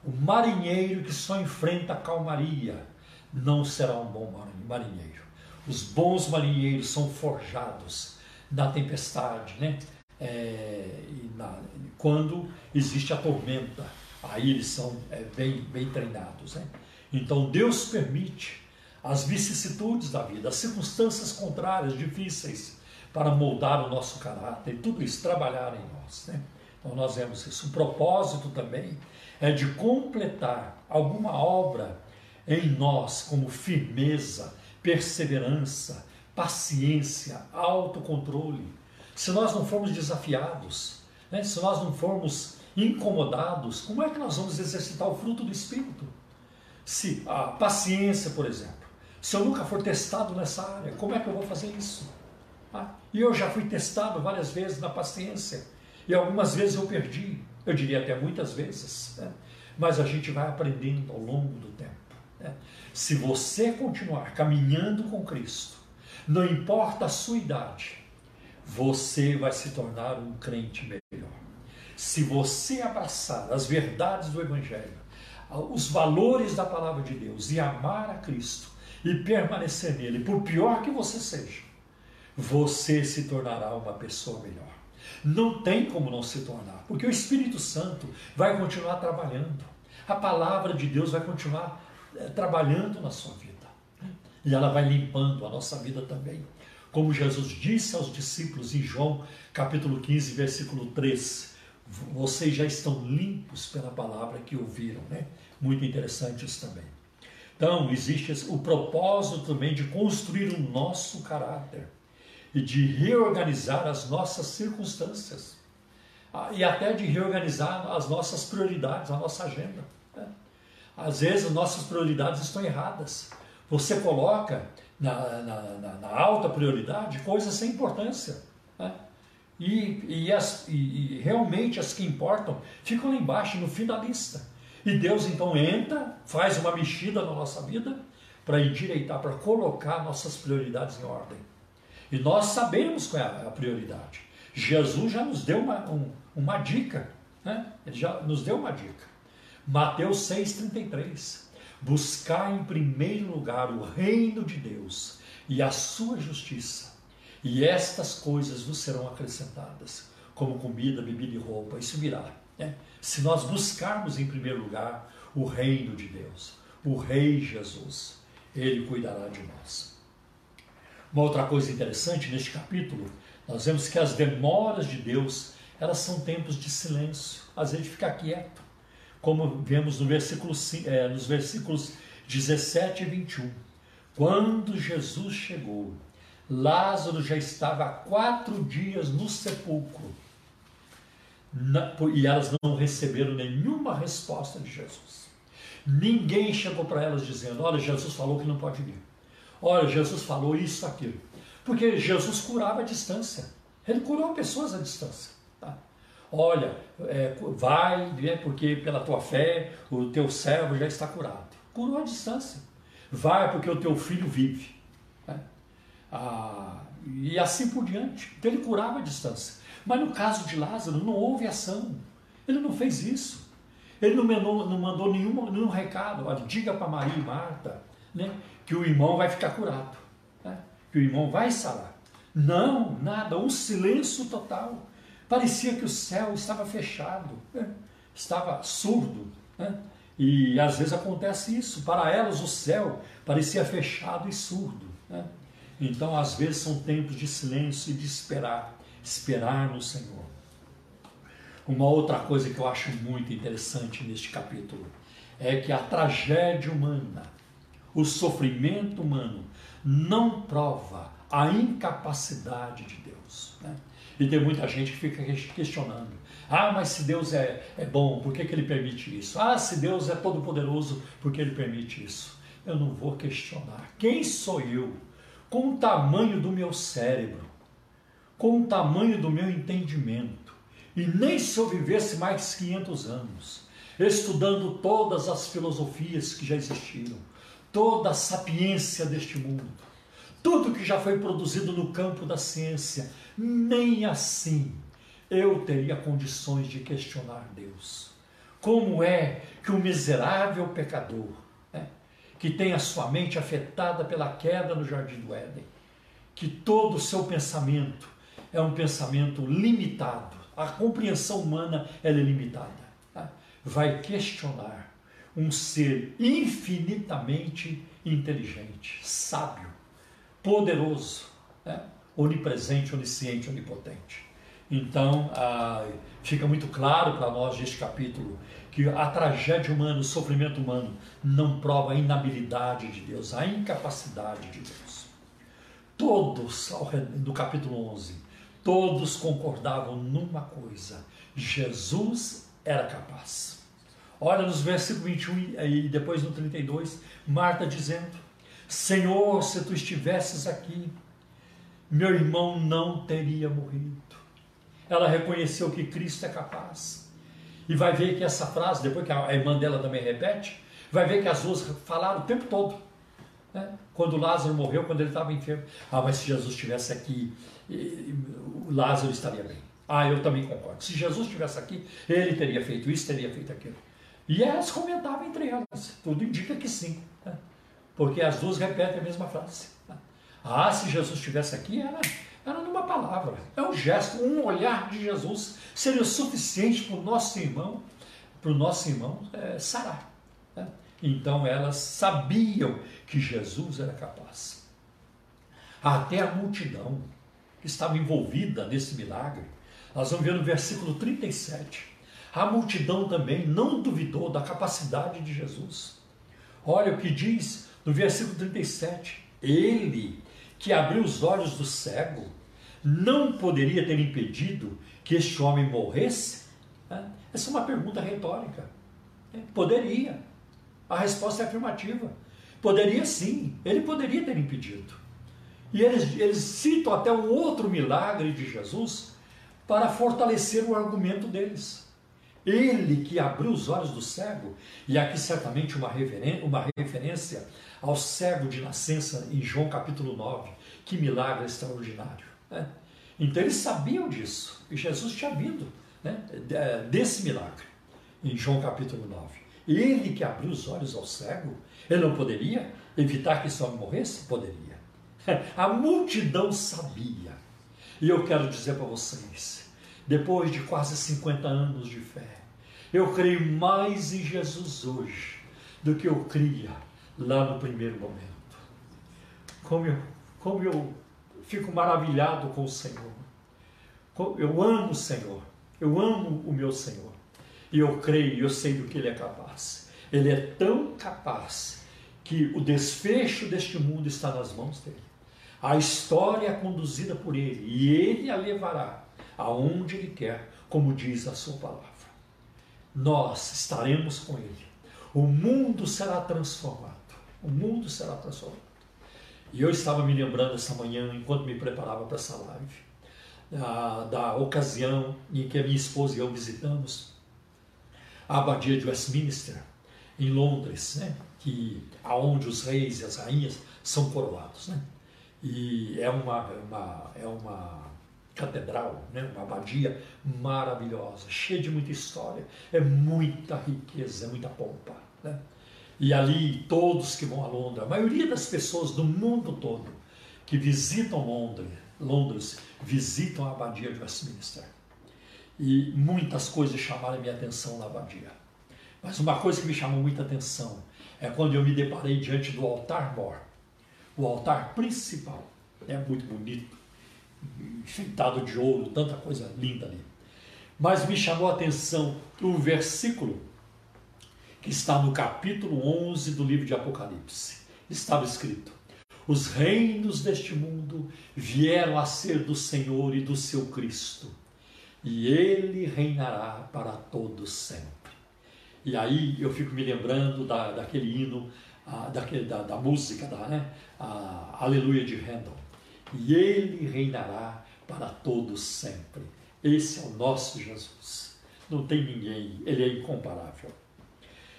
O marinheiro que só enfrenta a calmaria não será um bom marinheiro. Os bons marinheiros são forjados na tempestade, né? É, na, quando existe a tormenta, aí eles são é, bem, bem treinados. Né? Então Deus permite as vicissitudes da vida, as circunstâncias contrárias, difíceis, para moldar o nosso caráter tudo isso trabalhar em nós. Né? Então nós vemos isso. O propósito também é de completar alguma obra em nós, como firmeza, perseverança, paciência, autocontrole. Se nós não formos desafiados, né? se nós não formos incomodados, como é que nós vamos exercitar o fruto do Espírito? Se a paciência, por exemplo, se eu nunca for testado nessa área, como é que eu vou fazer isso? Ah, e eu já fui testado várias vezes na paciência, e algumas vezes eu perdi, eu diria até muitas vezes, né? mas a gente vai aprendendo ao longo do tempo. Né? Se você continuar caminhando com Cristo, não importa a sua idade, você vai se tornar um crente melhor. Se você abraçar as verdades do Evangelho, os valores da palavra de Deus e amar a Cristo e permanecer nele, por pior que você seja, você se tornará uma pessoa melhor. Não tem como não se tornar, porque o Espírito Santo vai continuar trabalhando. A palavra de Deus vai continuar é, trabalhando na sua vida. E ela vai limpando a nossa vida também. Como Jesus disse aos discípulos em João capítulo 15, versículo 3, vocês já estão limpos pela palavra que ouviram, né? Muito interessante isso também. Então, existe o propósito também de construir o nosso caráter e de reorganizar as nossas circunstâncias ah, e até de reorganizar as nossas prioridades, a nossa agenda. Né? Às vezes, as nossas prioridades estão erradas. Você coloca na, na, na, na alta prioridade coisas sem importância. Né? E, e, as, e, e realmente as que importam ficam lá embaixo, no fim da lista. E Deus então entra, faz uma mexida na nossa vida para endireitar, para colocar nossas prioridades em ordem. E nós sabemos qual é a prioridade. Jesus já nos deu uma, um, uma dica, né? ele já nos deu uma dica. Mateus 6,33. Buscar em primeiro lugar o reino de Deus e a sua justiça, e estas coisas vos serão acrescentadas, como comida, bebida e roupa. Isso virá. Né? Se nós buscarmos em primeiro lugar o reino de Deus, o Rei Jesus, ele cuidará de nós. Uma outra coisa interessante neste capítulo, nós vemos que as demoras de Deus, elas são tempos de silêncio, às vezes ficar quieto, como vemos no versículo, é, nos versículos 17 e 21. Quando Jesus chegou, Lázaro já estava há quatro dias no sepulcro e elas não receberam nenhuma resposta de Jesus. Ninguém chegou para elas dizendo: Olha, Jesus falou que não pode vir. Olha, Jesus falou isso, aquilo. Porque Jesus curava à distância. Ele curou pessoas à distância. Olha, é, vai, né, porque pela tua fé o teu servo já está curado. Curou à distância. Vai, porque o teu filho vive. Né? Ah, e assim por diante. Então ele curava à distância. Mas no caso de Lázaro, não houve ação. Ele não fez isso. Ele não mandou, não mandou nenhum, nenhum recado. Olha, diga para Maria e Marta né, que o irmão vai ficar curado, né, que o irmão vai sarar. Não, nada, um silêncio total. Parecia que o céu estava fechado, né, estava surdo. Né, E às vezes acontece isso. Para elas, o céu parecia fechado e surdo. Né? Então, às vezes, são tempos de silêncio e de esperar esperar no Senhor. Uma outra coisa que eu acho muito interessante neste capítulo é que a tragédia humana, o sofrimento humano, não prova a incapacidade de Deus. E tem muita gente que fica questionando: ah, mas se Deus é, é bom, por que, que ele permite isso? Ah, se Deus é todo-poderoso, por que ele permite isso? Eu não vou questionar. Quem sou eu? Com o tamanho do meu cérebro, com o tamanho do meu entendimento, e nem se eu vivesse mais 500 anos, estudando todas as filosofias que já existiram, toda a sapiência deste mundo, tudo que já foi produzido no campo da ciência, nem assim eu teria condições de questionar Deus. Como é que o miserável pecador, né, que tem a sua mente afetada pela queda no jardim do Éden, que todo o seu pensamento é um pensamento limitado, a compreensão humana é limitada, tá? vai questionar um ser infinitamente inteligente, sábio, poderoso, né? onipresente, onisciente, onipotente. Então, ah, fica muito claro para nós neste capítulo que a tragédia humana, o sofrimento humano, não prova a inabilidade de Deus, a incapacidade de Deus. Todos, no capítulo 11, todos concordavam numa coisa: Jesus era capaz. Olha nos versículos 21 e depois no 32, Marta dizendo: Senhor, se tu estivesses aqui, meu irmão não teria morrido ela reconheceu que Cristo é capaz. E vai ver que essa frase, depois que a irmã dela também repete, vai ver que as duas falaram o tempo todo. Né? Quando Lázaro morreu, quando ele estava enfermo. Ah, mas se Jesus estivesse aqui, Lázaro estaria bem. Ah, eu também concordo. Se Jesus estivesse aqui, ele teria feito isso, teria feito aquilo. E elas comentavam entre elas. Tudo indica que sim. Porque as duas repetem a mesma frase. Ah, se Jesus estivesse aqui, era era numa palavra, é um gesto, um olhar de Jesus seria suficiente para o nosso irmão, para o nosso irmão é, sarar. Né? Então elas sabiam que Jesus era capaz. Até a multidão que estava envolvida nesse milagre, nós vamos ver no versículo 37. A multidão também não duvidou da capacidade de Jesus. Olha o que diz no versículo 37. Ele que abriu os olhos do cego não poderia ter impedido que este homem morresse? Essa é uma pergunta retórica. É, poderia. A resposta é afirmativa. Poderia sim, ele poderia ter impedido. E eles, eles citam até um outro milagre de Jesus para fortalecer o argumento deles. Ele que abriu os olhos do cego, e aqui certamente uma, uma referência ao cego de nascença em João capítulo 9. Que milagre extraordinário. Né? Então eles sabiam disso, e Jesus tinha vindo né, desse milagre, em João capítulo 9. Ele que abriu os olhos ao cego, ele não poderia evitar que esse homem morresse? Poderia. A multidão sabia. E eu quero dizer para vocês, depois de quase 50 anos de fé, eu creio mais em Jesus hoje do que eu cria lá no primeiro momento. Como eu, como eu fico maravilhado com o Senhor. Eu amo o Senhor, eu amo o meu Senhor. E eu creio, eu sei do que Ele é capaz. Ele é tão capaz que o desfecho deste mundo está nas mãos dele. A história é conduzida por Ele e Ele a levará aonde Ele quer, como diz a Sua palavra. Nós estaremos com Ele. O mundo será transformado. O mundo será transformado. E eu estava me lembrando essa manhã, enquanto me preparava para essa live, da, da ocasião em que a minha esposa e eu visitamos a abadia de Westminster, em Londres, né? que aonde os reis e as rainhas são coroados, né? E é uma, uma é uma catedral, né? Uma abadia maravilhosa, cheia de muita história, é muita riqueza, é muita pompa, né? E ali todos que vão a Londres, a maioria das pessoas do mundo todo que visitam Londres, Londres visitam a abadia de Westminster. E muitas coisas chamaram minha atenção na abadia. Mas uma coisa que me chamou muita atenção é quando eu me deparei diante do altar mor, o altar principal. É muito bonito, enfeitado de ouro, tanta coisa linda ali. Mas me chamou a atenção o versículo que está no capítulo 11 do livro de Apocalipse. Estava escrito: Os reinos deste mundo vieram a ser do Senhor e do seu Cristo, e ele reinará para todos sempre. E aí eu fico me lembrando da, daquele hino, a, daquele, da, da, música, da, né? a Aleluia de Handel. E ele reinará para todos sempre. Esse é o nosso Jesus. Não tem ninguém, ele é incomparável.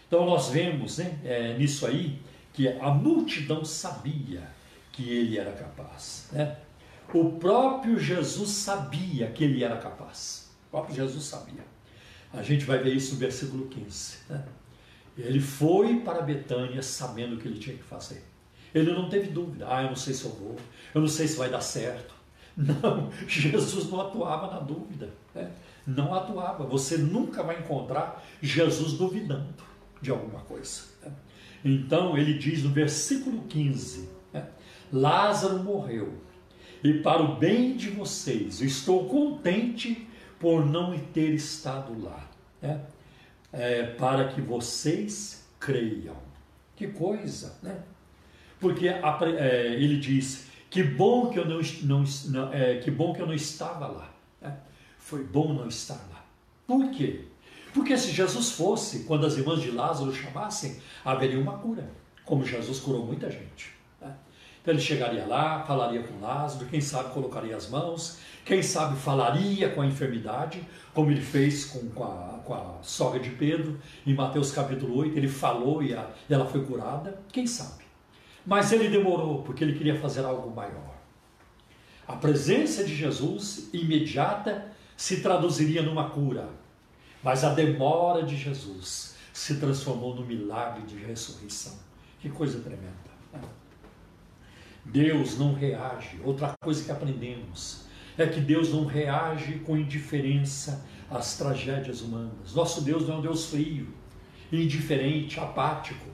Então nós vemos né, é, nisso aí que a multidão sabia que ele era capaz. Né? O próprio Jesus sabia que ele era capaz. O próprio Jesus sabia. A gente vai ver isso no versículo 15. Né? Ele foi para Betânia sabendo o que ele tinha que fazer. Ele não teve dúvida. Ah, eu não sei se eu vou. Eu não sei se vai dar certo. Não, Jesus não atuava na dúvida. Né? Não atuava. Você nunca vai encontrar Jesus duvidando de alguma coisa. Né? Então ele diz no versículo 15: né? Lázaro morreu, e para o bem de vocês, estou contente por não ter estado lá, né? É, para que vocês creiam. Que coisa, né? Porque é, ele diz: que bom que eu não, não, não é, que bom que eu não estava lá. Né? Foi bom não estar lá. Por quê? Porque se Jesus fosse, quando as irmãs de Lázaro chamassem, haveria uma cura, como Jesus curou muita gente. Né? Então ele chegaria lá, falaria com Lázaro, quem sabe colocaria as mãos, quem sabe falaria com a enfermidade, como ele fez com, com, a, com a sogra de Pedro, em Mateus capítulo 8, ele falou e, a, e ela foi curada, quem sabe. Mas ele demorou, porque ele queria fazer algo maior. A presença de Jesus imediata se traduziria numa cura mas a demora de Jesus se transformou no milagre de ressurreição. Que coisa tremenda. Né? Deus não reage. Outra coisa que aprendemos é que Deus não reage com indiferença às tragédias humanas. Nosso Deus não é um Deus frio, indiferente, apático.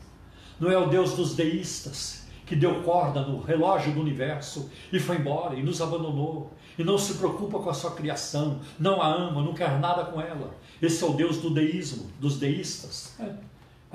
Não é o Deus dos deístas que deu corda no relógio do universo e foi embora e nos abandonou e não se preocupa com a sua criação, não a ama, não quer nada com ela. Esse é o Deus do deísmo, dos deístas. É.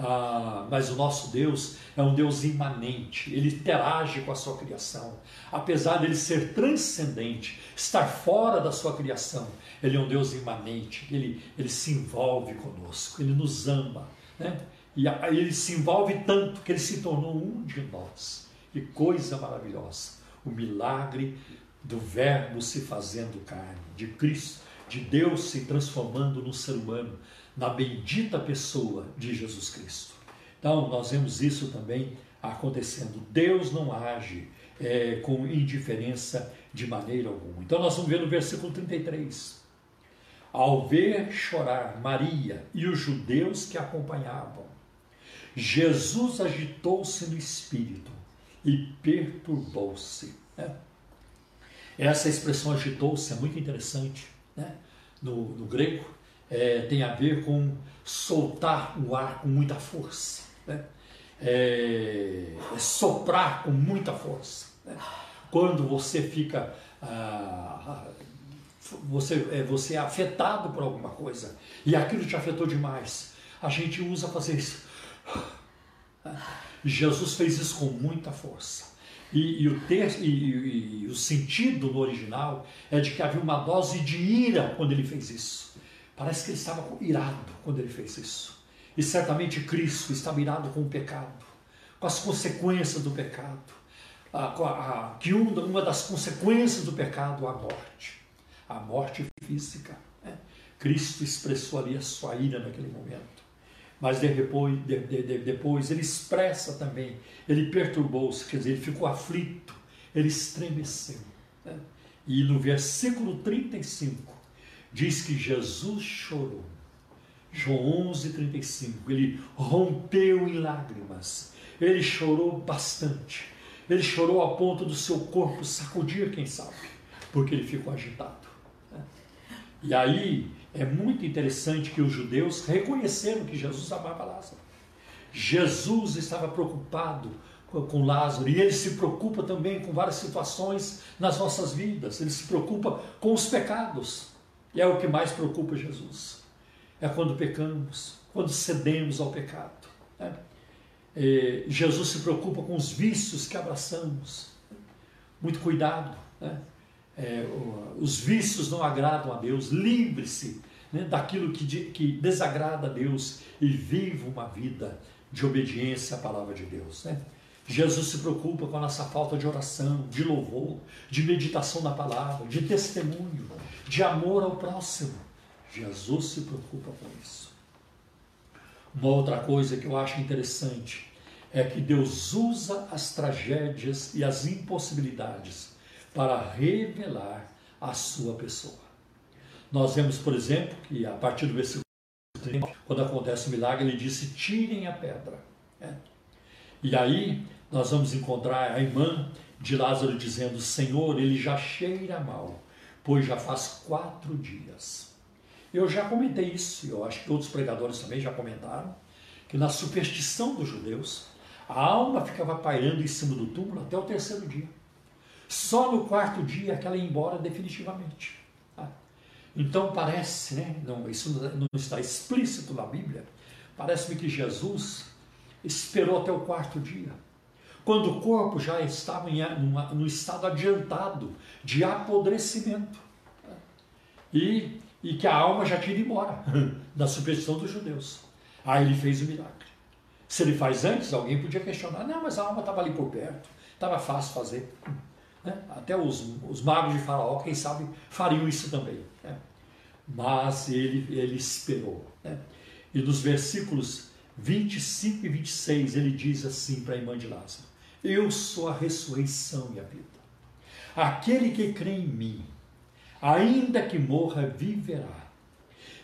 Ah, mas o nosso Deus é um Deus imanente, ele interage com a sua criação. Apesar dele ser transcendente, estar fora da sua criação, ele é um Deus imanente, ele, ele se envolve conosco, ele nos ama. Né? E ele se envolve tanto que ele se tornou um de nós. Que coisa maravilhosa! O milagre do Verbo se fazendo carne, de Cristo, de Deus se transformando no ser humano, na bendita pessoa de Jesus Cristo. Então, nós vemos isso também acontecendo. Deus não age é, com indiferença de maneira alguma. Então, nós vamos ver no versículo 33. Ao ver chorar Maria e os judeus que acompanhavam, Jesus agitou-se no espírito e perturbou-se. Né? Essa expressão agitou-se é muito interessante né? no, no grego, é, tem a ver com soltar o ar com muita força, né? é, é soprar com muita força. Né? Quando você fica. Ah, você, é, você é afetado por alguma coisa e aquilo te afetou demais, a gente usa fazer isso. Jesus fez isso com muita força. E, e o e, e, o sentido no original é de que havia uma dose de ira quando ele fez isso. Parece que ele estava irado quando ele fez isso. E certamente Cristo estava irado com o pecado, com as consequências do pecado. A, a, que uma, uma das consequências do pecado é a morte, a morte física. Né? Cristo expressou ali a sua ira naquele momento. Mas depois, de, de, depois ele expressa também, ele perturbou-se, quer dizer, ele ficou aflito, ele estremeceu. Né? E no versículo 35 diz que Jesus chorou. João 11, 35. Ele rompeu em lágrimas. Ele chorou bastante. Ele chorou a ponto do seu corpo sacudir, quem sabe, porque ele ficou agitado. Né? E aí é muito interessante que os judeus reconheceram que Jesus amava Lázaro. Jesus estava preocupado com Lázaro e ele se preocupa também com várias situações nas nossas vidas. Ele se preocupa com os pecados. E é o que mais preocupa Jesus. É quando pecamos, quando cedemos ao pecado. Né? Jesus se preocupa com os vícios que abraçamos. Muito cuidado. Né? É, os vícios não agradam a Deus. Livre-se né, daquilo que, que desagrada a Deus e viva uma vida de obediência à palavra de Deus. Né? Jesus se preocupa com a nossa falta de oração, de louvor, de meditação na palavra, de testemunho, de amor ao próximo. Jesus se preocupa com isso. Uma outra coisa que eu acho interessante é que Deus usa as tragédias e as impossibilidades para revelar a sua pessoa. Nós vemos, por exemplo, que a partir do versículo 30, quando acontece o milagre, ele disse: tirem a pedra. É. E aí nós vamos encontrar a irmã de Lázaro dizendo: Senhor, ele já cheira mal, pois já faz quatro dias. Eu já comentei isso, eu acho que outros pregadores também já comentaram, que na superstição dos judeus, a alma ficava pairando em cima do túmulo até o terceiro dia. Só no quarto dia que ela ia embora definitivamente. Tá? Então parece, né, não, isso não está explícito na Bíblia, parece-me que Jesus esperou até o quarto dia quando o corpo já estava em no estado adiantado de apodrecimento. E, e que a alma já tinha ido embora, da superstição dos judeus. Aí ele fez o milagre. Se ele faz antes, alguém podia questionar: não, mas a alma estava ali por perto, estava fácil fazer. Né? Até os, os magos de Faraó, quem sabe, fariam isso também. Né? Mas ele, ele esperou. Né? E nos versículos 25 e 26, ele diz assim para a irmã de Lázaro: eu sou a ressurreição e a vida. Aquele que crê em mim, ainda que morra, viverá.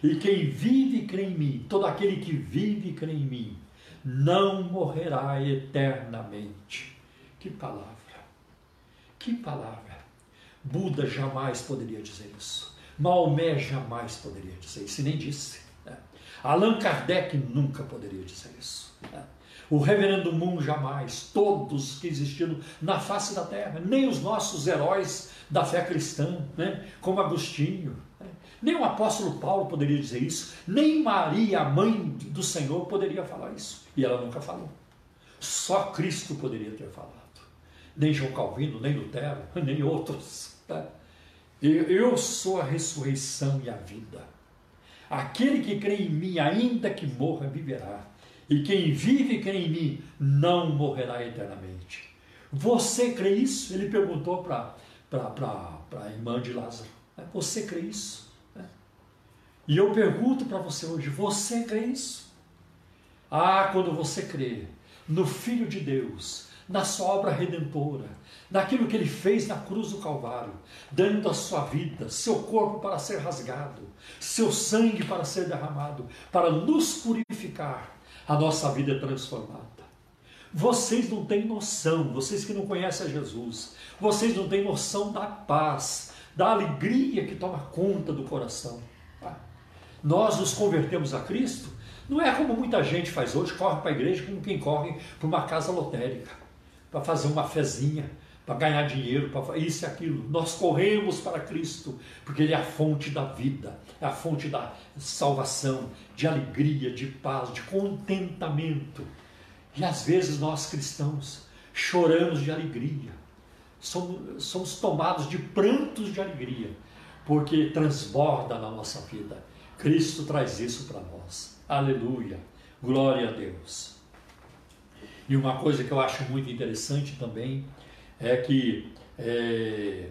E quem vive e crê em mim, todo aquele que vive e crê em mim, não morrerá eternamente. Que palavra! Que palavra! Buda jamais poderia dizer isso. Maomé jamais poderia dizer isso, e nem disse. Né? Allan Kardec nunca poderia dizer isso. Né? o reverendo Moon jamais, todos que existiram na face da terra, nem os nossos heróis da fé cristã, né? como Agostinho, né? nem o apóstolo Paulo poderia dizer isso, nem Maria, a mãe do Senhor, poderia falar isso. E ela nunca falou. Só Cristo poderia ter falado. Nem João Calvino, nem Lutero, nem outros. Tá? Eu sou a ressurreição e a vida. Aquele que crê em mim, ainda que morra, viverá. E quem vive e crê em mim não morrerá eternamente. Você crê isso? Ele perguntou para a irmã de Lázaro. É, você crê isso? É. E eu pergunto para você hoje: você crê isso? Ah, quando você crê no Filho de Deus, na sua obra redentora, naquilo que ele fez na cruz do Calvário, dando a sua vida, seu corpo para ser rasgado, seu sangue para ser derramado, para nos purificar a nossa vida é transformada. Vocês não têm noção, vocês que não conhecem a Jesus, vocês não têm noção da paz, da alegria que toma conta do coração. Tá? Nós nos convertemos a Cristo, não é como muita gente faz hoje, corre para a igreja como quem corre para uma casa lotérica, para fazer uma fezinha, para ganhar dinheiro, para isso e aquilo. Nós corremos para Cristo, porque Ele é a fonte da vida, é a fonte da salvação, de alegria, de paz, de contentamento. E às vezes nós cristãos choramos de alegria, somos, somos tomados de prantos de alegria, porque transborda na nossa vida. Cristo traz isso para nós. Aleluia, glória a Deus. E uma coisa que eu acho muito interessante também é que, é,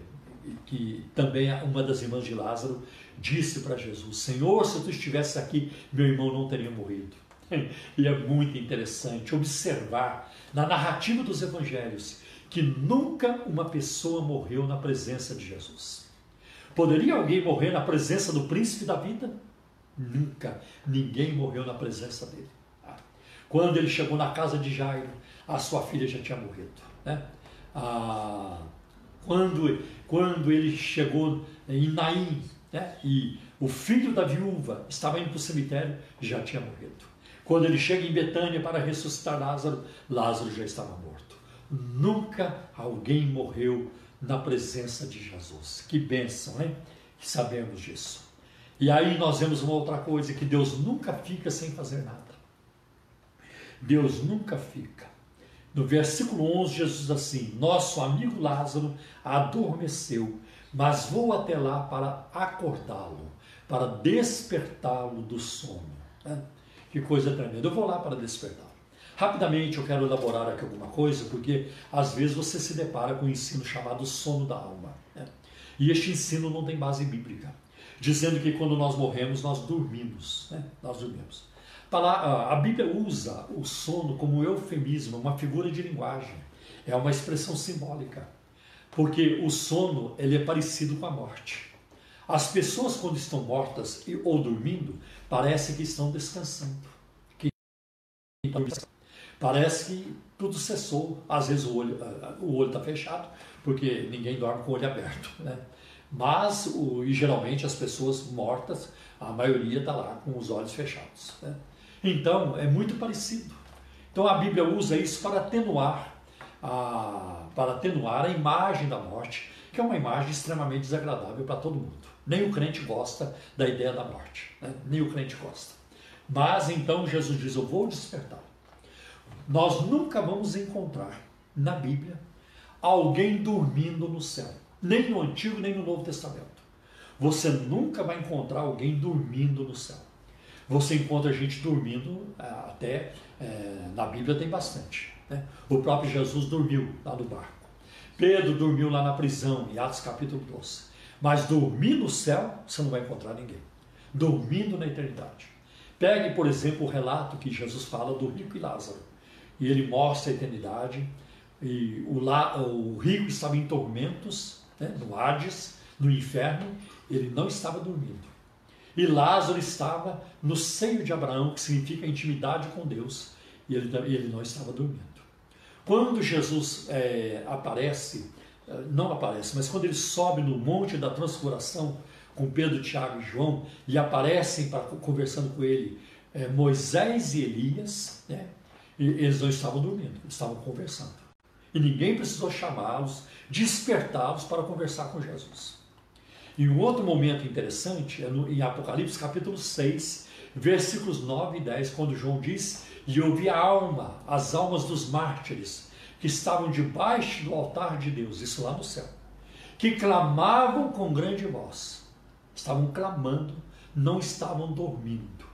que também uma das irmãs de Lázaro disse para Jesus: Senhor, se tu estivesse aqui, meu irmão não teria morrido. E é muito interessante observar na narrativa dos evangelhos que nunca uma pessoa morreu na presença de Jesus. Poderia alguém morrer na presença do príncipe da vida? Nunca. Ninguém morreu na presença dele. Quando ele chegou na casa de Jairo, a sua filha já tinha morrido. Né? Ah, quando, quando ele chegou em Naim, né? e o filho da viúva estava indo para o cemitério já tinha morrido. Quando ele chega em Betânia para ressuscitar Lázaro, Lázaro já estava morto. Nunca alguém morreu na presença de Jesus. Que bênção, hein? Que sabemos disso. E aí nós vemos uma outra coisa, que Deus nunca fica sem fazer nada. Deus nunca fica. No versículo 11, Jesus diz assim: Nosso amigo Lázaro adormeceu, mas vou até lá para acordá-lo, para despertá-lo do sono. Que coisa tremenda. Eu vou lá para despertá-lo. Rapidamente eu quero elaborar aqui alguma coisa, porque às vezes você se depara com um ensino chamado sono da alma. Né? E este ensino não tem base bíblica, dizendo que quando nós morremos, nós dormimos. Né? Nós dormimos. A Bíblia usa o sono como eufemismo, uma figura de linguagem. É uma expressão simbólica. Porque o sono ele é parecido com a morte. As pessoas, quando estão mortas ou dormindo, parece que estão descansando. Que parece que tudo cessou. Às vezes o olho o olho está fechado, porque ninguém dorme com o olho aberto. Né? Mas, o, e geralmente, as pessoas mortas, a maioria está lá com os olhos fechados. Né? Então, é muito parecido. Então, a Bíblia usa isso para atenuar a, para atenuar a imagem da morte, que é uma imagem extremamente desagradável para todo mundo. Nem o crente gosta da ideia da morte, né? nem o crente gosta. Mas então Jesus diz: Eu vou despertar. Nós nunca vamos encontrar na Bíblia alguém dormindo no céu, nem no Antigo nem no Novo Testamento. Você nunca vai encontrar alguém dormindo no céu. Você encontra gente dormindo, é, até é, na Bíblia tem bastante. Né? O próprio Jesus dormiu lá no barco. Pedro dormiu lá na prisão, em Atos capítulo 12. Mas dormir no céu, você não vai encontrar ninguém. Dormindo na eternidade. Pegue, por exemplo, o relato que Jesus fala do rico e Lázaro. E ele mostra a eternidade. E o, la, o rico estava em tormentos, né, no Hades, no inferno. Ele não estava dormindo. E Lázaro estava no seio de Abraão, que significa intimidade com Deus, e ele, ele não estava dormindo. Quando Jesus é, aparece, é, não aparece, mas quando ele sobe no monte da transfiguração com Pedro, Tiago e João, e aparecem para, conversando com ele é, Moisés e Elias, né, e eles não estavam dormindo, estavam conversando. E ninguém precisou chamá-los, despertá-los para conversar com Jesus. E um outro momento interessante é no, em Apocalipse capítulo 6, versículos 9 e 10, quando João diz: E eu vi a alma, as almas dos mártires, que estavam debaixo do altar de Deus, isso lá no céu, que clamavam com grande voz. Estavam clamando, não estavam dormindo.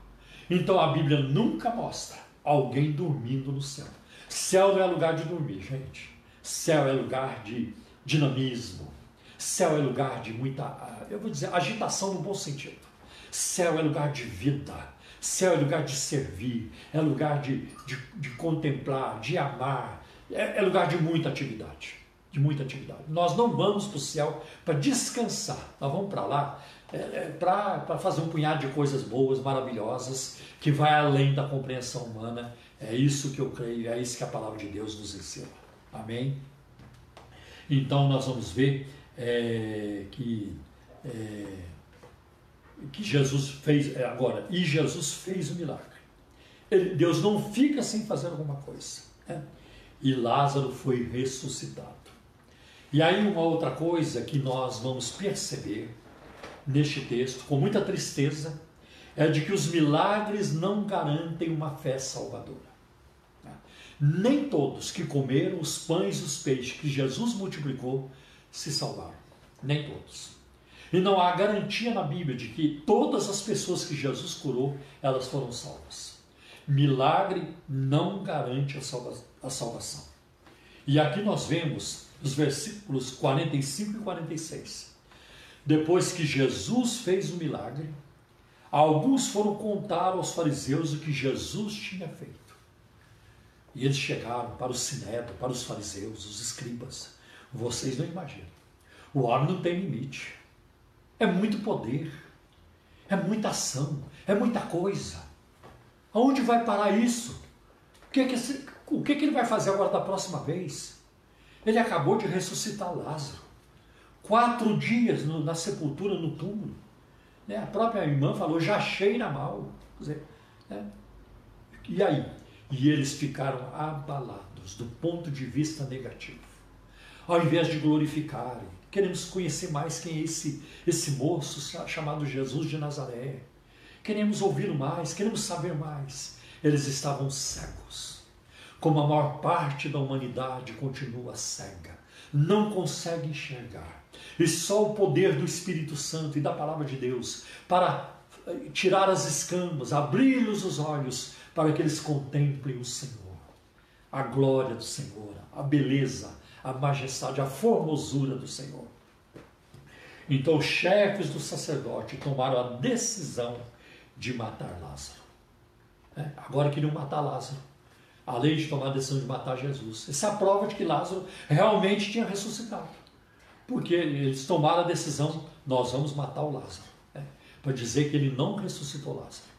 Então a Bíblia nunca mostra alguém dormindo no céu. Céu não é lugar de dormir, gente. Céu é lugar de dinamismo, Céu é lugar de muita, ah, eu vou dizer, agitação no bom sentido. Céu é lugar de vida. Céu é lugar de servir. É lugar de, de, de contemplar, de amar. É, é lugar de muita atividade. De muita atividade. Nós não vamos para o céu para descansar. Nós vamos para lá é, é, para fazer um punhado de coisas boas, maravilhosas, que vai além da compreensão humana. É isso que eu creio, é isso que a palavra de Deus nos ensina. Amém? Então nós vamos ver é, que, é, que Jesus fez é, agora, e Jesus fez o milagre. Ele, Deus não fica sem fazer alguma coisa. Né? E Lázaro foi ressuscitado. E aí uma outra coisa que nós vamos perceber neste texto, com muita tristeza, é de que os milagres não garantem uma fé salvadora. Né? Nem todos que comeram os pães e os peixes que Jesus multiplicou se salvaram. Nem todos. E não há garantia na Bíblia de que todas as pessoas que Jesus curou, elas foram salvas. Milagre não garante a, salva a salvação. E aqui nós vemos os versículos 45 e 46. Depois que Jesus fez o milagre, alguns foram contar aos fariseus o que Jesus tinha feito. E eles chegaram para o sinédrio, para os fariseus, os escribas. Vocês não imaginam. O homem não tem limite. É muito poder. É muita ação. É muita coisa. Aonde vai parar isso? O que, é que, esse, o que, é que ele vai fazer agora da próxima vez? Ele acabou de ressuscitar Lázaro. Quatro dias no, na sepultura, no túmulo. Né? A própria irmã falou, já cheira mal. Dizer, né? E aí? E eles ficaram abalados do ponto de vista negativo. Ao invés de glorificarem, queremos conhecer mais quem é esse, esse moço chamado Jesus de Nazaré. Queremos ouvir mais, queremos saber mais. Eles estavam cegos. Como a maior parte da humanidade continua cega, não consegue enxergar. E só o poder do Espírito Santo e da palavra de Deus para eh, tirar as escamas, abrir-lhes os olhos para que eles contemplem o Senhor, a glória do Senhor, a beleza, a majestade, a formosura do Senhor. Então os chefes do sacerdote tomaram a decisão de matar Lázaro. É, agora queriam matar Lázaro, além de tomar a decisão de matar Jesus. Essa é a prova de que Lázaro realmente tinha ressuscitado. Porque eles tomaram a decisão, nós vamos matar o Lázaro. É, para dizer que ele não ressuscitou Lázaro.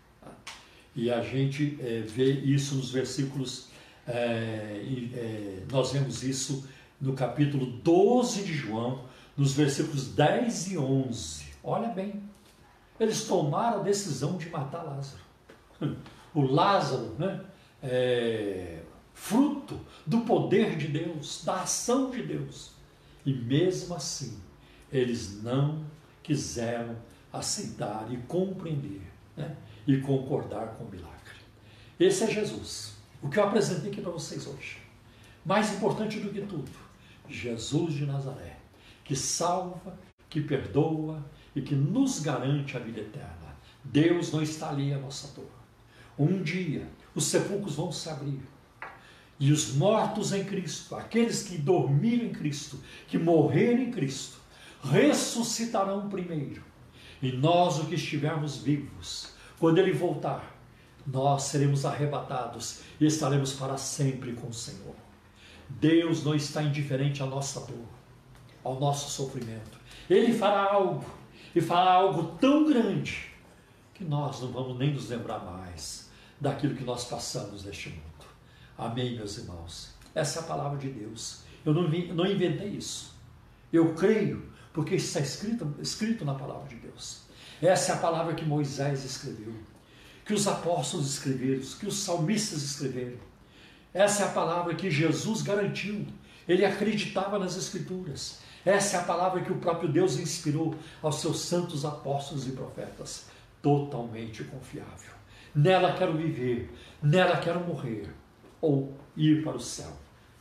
E a gente é, vê isso nos versículos, é, é, nós vemos isso no capítulo 12 de João, nos versículos 10 e 11. Olha bem, eles tomaram a decisão de matar Lázaro. O Lázaro, né, é, fruto do poder de Deus, da ação de Deus. E mesmo assim, eles não quiseram aceitar e compreender. Né? e concordar com o milagre. Esse é Jesus. O que eu apresentei aqui para vocês hoje. Mais importante do que tudo, Jesus de Nazaré, que salva, que perdoa e que nos garante a vida eterna. Deus não está ali à nossa dor. Um dia os sepulcros vão se abrir e os mortos em Cristo, aqueles que dormiram em Cristo, que morreram em Cristo, ressuscitarão primeiro. E nós, o que estivermos vivos, quando ele voltar, nós seremos arrebatados e estaremos para sempre com o Senhor. Deus não está indiferente à nossa dor, ao nosso sofrimento. Ele fará algo, e fará algo tão grande, que nós não vamos nem nos lembrar mais daquilo que nós passamos neste mundo. Amém, meus irmãos? Essa é a palavra de Deus. Eu não, não inventei isso. Eu creio, porque está escrito, escrito na palavra de Deus. Essa é a palavra que Moisés escreveu, que os apóstolos escreveram, que os salmistas escreveram. Essa é a palavra que Jesus garantiu. Ele acreditava nas Escrituras. Essa é a palavra que o próprio Deus inspirou aos seus santos apóstolos e profetas. Totalmente confiável. Nela quero viver, nela quero morrer, ou ir para o céu,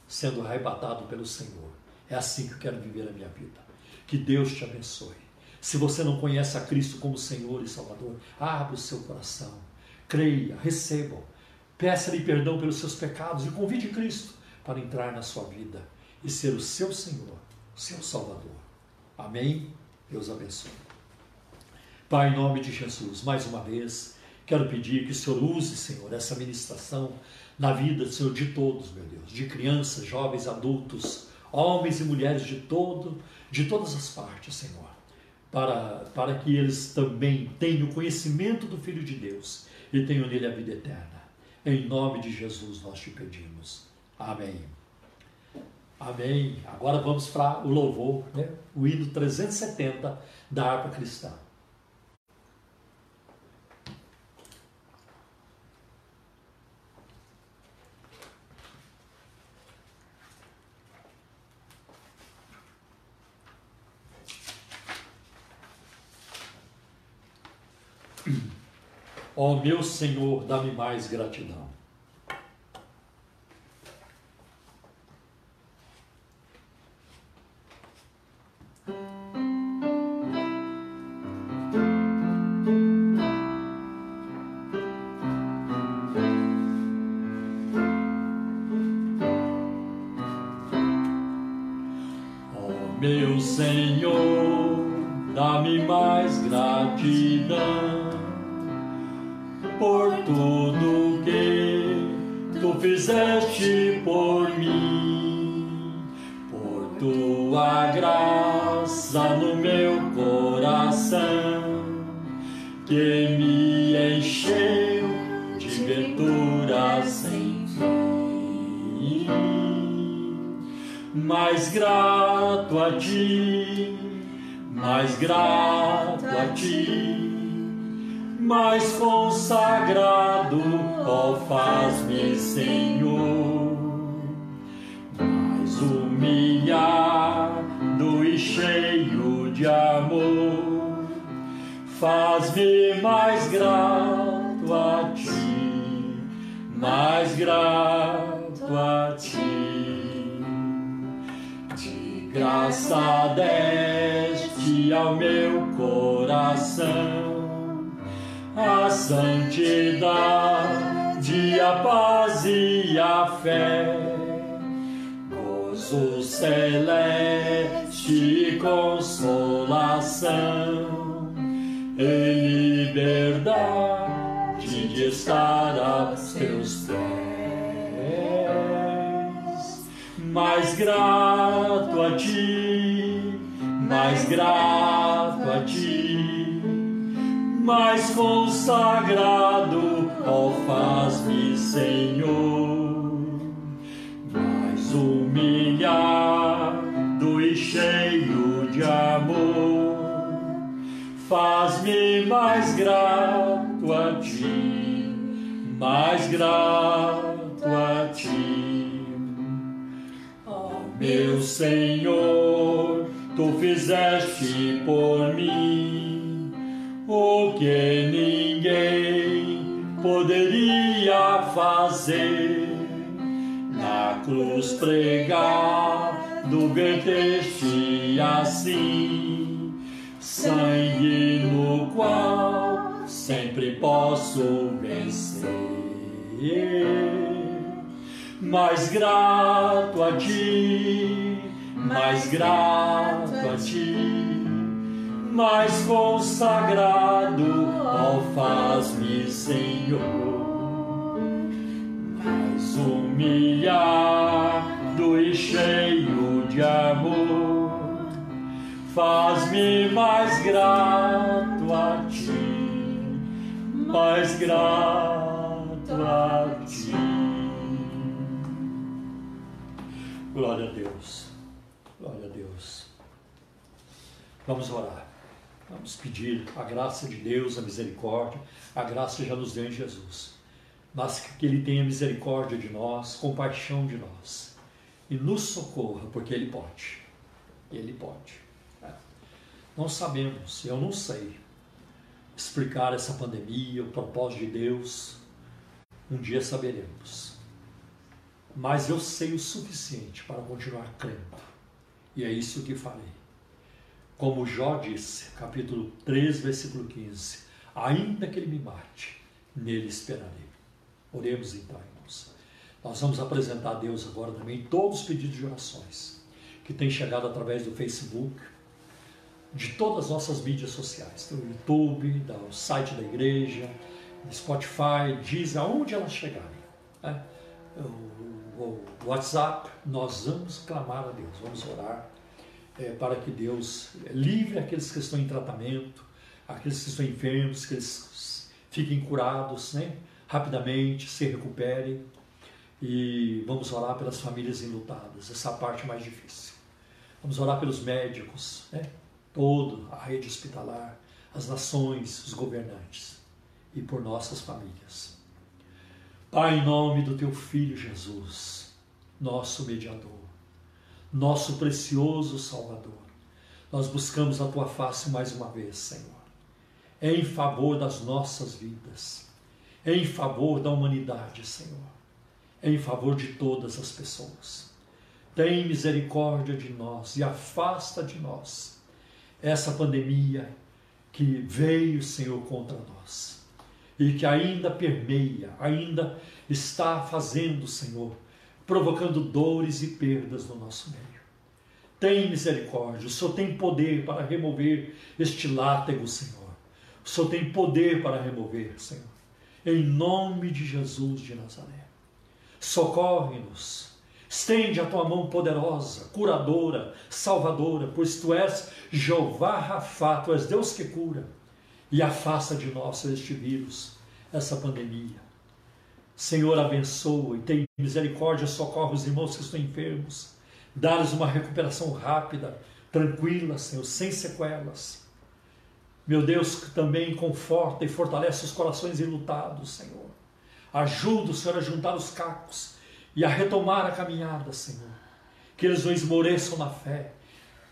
sendo arrebatado pelo Senhor. É assim que eu quero viver a minha vida. Que Deus te abençoe. Se você não conhece a Cristo como Senhor e Salvador, abra o seu coração, creia, receba, peça-lhe perdão pelos seus pecados e convide Cristo para entrar na sua vida e ser o seu Senhor, o seu Salvador. Amém? Deus abençoe. Pai, em nome de Jesus, mais uma vez, quero pedir que o Senhor use, Senhor, essa ministração na vida, Senhor, de todos, meu Deus, de crianças, jovens, adultos, homens e mulheres de todo, de todas as partes, Senhor para, para que eles também tenham conhecimento do Filho de Deus e tenham nele a vida eterna. Em nome de Jesus nós te pedimos. Amém. Amém. Agora vamos para o louvor, né? o hino 370 da harpa cristã. Ó oh, meu Senhor, dá-me mais gratidão. Graça deste ao meu coração. A santidade, a paz e a fé, gozo celeste, consolação. E liberdade de estar a seus pés. Mais grato a ti, mais grato a ti mais consagrado, ó faz-me, Senhor, mais humilhado e cheio de amor, faz-me mais grato a ti, mais grato a ti, meu Senhor, tu fizeste por mim o que ninguém poderia fazer. Na cruz pregado, verteste assim, sangue no qual sempre posso vencer. Mais grato a ti, mais grato a ti mais consagrado, ó faz-me, Senhor, mais humilhado e cheio de amor, faz-me mais grato a ti, mais grato a ti. Glória a Deus, glória a Deus. Vamos orar. Vamos pedir a graça de Deus, a misericórdia. A graça já nos deu em Jesus. Mas que Ele tenha misericórdia de nós, compaixão de nós. E nos socorra, porque Ele pode. Ele pode. É. Não sabemos, eu não sei explicar essa pandemia, o propósito de Deus. Um dia saberemos. Mas eu sei o suficiente para continuar crendo. E é isso que farei. Como Jó disse, capítulo 3, versículo 15: Ainda que ele me mate, nele esperarei. Oremos então, irmãos. Nós vamos apresentar a Deus agora também todos os pedidos de orações que têm chegado através do Facebook, de todas as nossas mídias sociais, do YouTube, do site da igreja, Spotify, diz aonde elas chegarem. Né? O, o WhatsApp, nós vamos clamar a Deus, vamos orar é, para que Deus livre aqueles que estão em tratamento, aqueles que estão enfermos, que eles fiquem curados né, rapidamente, se recuperem. E vamos orar pelas famílias enlutadas, essa é parte mais difícil. Vamos orar pelos médicos, né, toda a rede hospitalar, as nações, os governantes e por nossas famílias. Pai, em nome do teu Filho Jesus, nosso mediador, nosso precioso Salvador. Nós buscamos a tua face mais uma vez, Senhor, em favor das nossas vidas, em favor da humanidade, Senhor, em favor de todas as pessoas. Tem misericórdia de nós e afasta de nós essa pandemia que veio, Senhor, contra nós e que ainda permeia, ainda está fazendo, Senhor, provocando dores e perdas no nosso meio. Tem misericórdia, o Senhor tem poder para remover este látego, Senhor. O Senhor tem poder para remover, Senhor. Em nome de Jesus de Nazaré. Socorre-nos. Estende a tua mão poderosa, curadora, salvadora, pois tu és Jeová Rafa, tu és Deus que cura. E afasta de nós este vírus, essa pandemia. Senhor, abençoa e tem misericórdia, socorre os irmãos que estão enfermos. Dá-lhes uma recuperação rápida, tranquila, Senhor, sem sequelas. Meu Deus, que também conforta e fortalece os corações enlutados, Senhor. Ajuda o Senhor a juntar os cacos e a retomar a caminhada, Senhor. Que eles não esmoreçam na fé.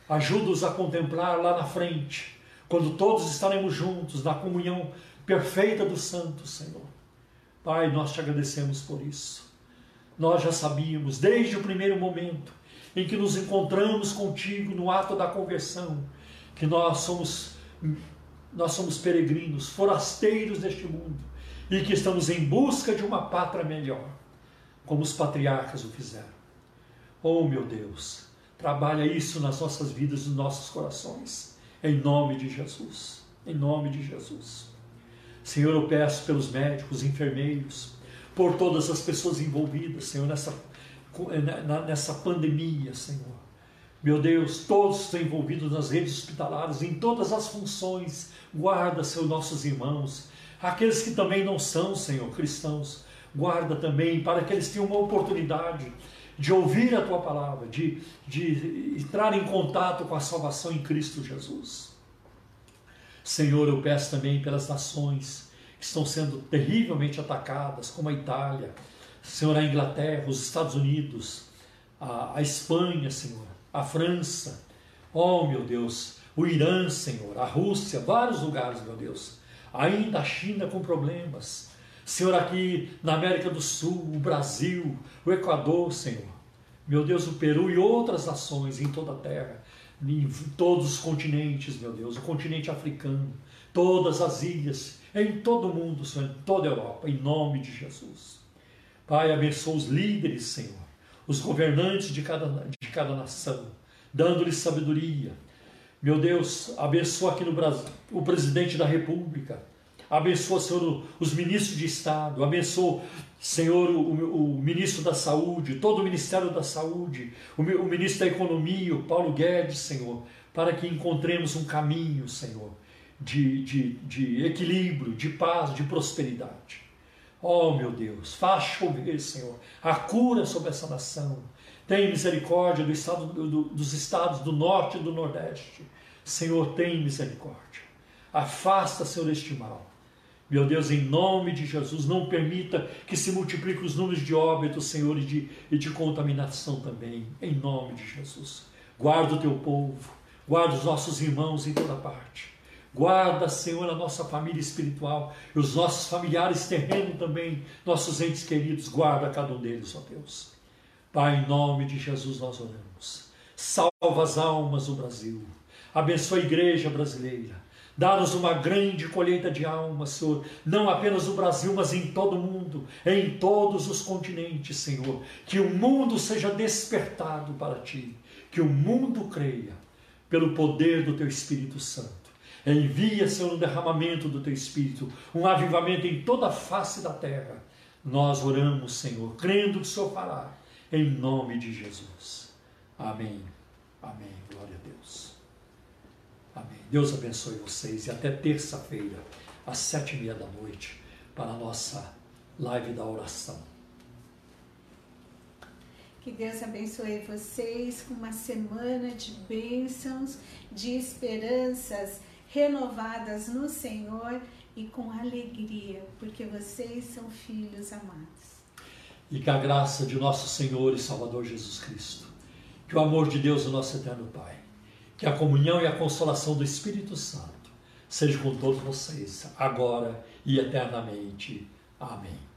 Ajuda-os a contemplar lá na frente, quando todos estaremos juntos na comunhão perfeita dos santos, Senhor. Pai, nós te agradecemos por isso. Nós já sabíamos, desde o primeiro momento em que nos encontramos contigo no ato da conversão, que nós somos nós somos peregrinos, forasteiros deste mundo e que estamos em busca de uma pátria melhor, como os patriarcas o fizeram. Oh, meu Deus, trabalha isso nas nossas vidas, nos nossos corações, em nome de Jesus. Em nome de Jesus. Senhor, eu peço pelos médicos, enfermeiros, por todas as pessoas envolvidas, Senhor, nessa, nessa pandemia, Senhor. Meu Deus, todos estão envolvidos nas redes hospitalares, em todas as funções. Guarda, Senhor, nossos irmãos, aqueles que também não são, Senhor, cristãos. Guarda também para que eles tenham uma oportunidade de ouvir a tua palavra, de, de entrar em contato com a salvação em Cristo Jesus. Senhor, eu peço também pelas nações que estão sendo terrivelmente atacadas, como a Itália, Senhor, a Inglaterra, os Estados Unidos, a, a Espanha, Senhor, a França, oh meu Deus, o Irã, Senhor, a Rússia, vários lugares, meu Deus, ainda a China com problemas, Senhor, aqui na América do Sul, o Brasil, o Equador, Senhor, meu Deus, o Peru e outras nações em toda a terra, em todos os continentes, meu Deus, o continente africano, todas as ilhas, em todo o mundo, Senhor, em toda a Europa, em nome de Jesus. Pai, abençoa os líderes, Senhor, os governantes de cada, de cada nação, dando-lhes sabedoria. Meu Deus, abençoa aqui no Brasil o presidente da República, abençoa, Senhor, os ministros de Estado, abençoa, Senhor, o, o, ministro da Saúde, todo o Ministério da Saúde, o, o ministro da Economia, o Paulo Guedes, Senhor, para que encontremos um caminho, Senhor, de, de, de equilíbrio, de paz, de prosperidade. Oh, meu Deus, faz chover, Senhor, a cura sobre essa nação. Tem misericórdia do estado, do, dos estados do norte e do nordeste. Senhor, tem misericórdia. Afasta, Senhor, este mal. Meu Deus, em nome de Jesus, não permita que se multipliquem os números de óbitos, Senhor, e de, e de contaminação também. Em nome de Jesus. Guarda o teu povo, guarda os nossos irmãos em toda parte. Guarda, Senhor, a nossa família espiritual e os nossos familiares terrenos também, nossos entes queridos. Guarda cada um deles, ó Deus. Pai, em nome de Jesus nós oramos. Salva as almas do Brasil. Abençoa a igreja brasileira Dá-nos uma grande colheita de almas, Senhor, não apenas no Brasil, mas em todo o mundo, em todos os continentes, Senhor. Que o mundo seja despertado para Ti, que o mundo creia pelo poder do Teu Espírito Santo. Envia, Senhor, um derramamento do Teu Espírito, um avivamento em toda a face da terra. Nós oramos, Senhor, crendo que o Senhor fará, em nome de Jesus. Amém. Amém. Amém. Deus abençoe vocês e até terça-feira, às sete e meia da noite, para a nossa live da oração. Que Deus abençoe vocês com uma semana de bênçãos, de esperanças renovadas no Senhor e com alegria, porque vocês são filhos amados. E que a graça de nosso Senhor e Salvador Jesus Cristo, que o amor de Deus, o nosso eterno Pai, que a comunhão e a consolação do Espírito Santo seja com todos vocês, agora e eternamente. Amém.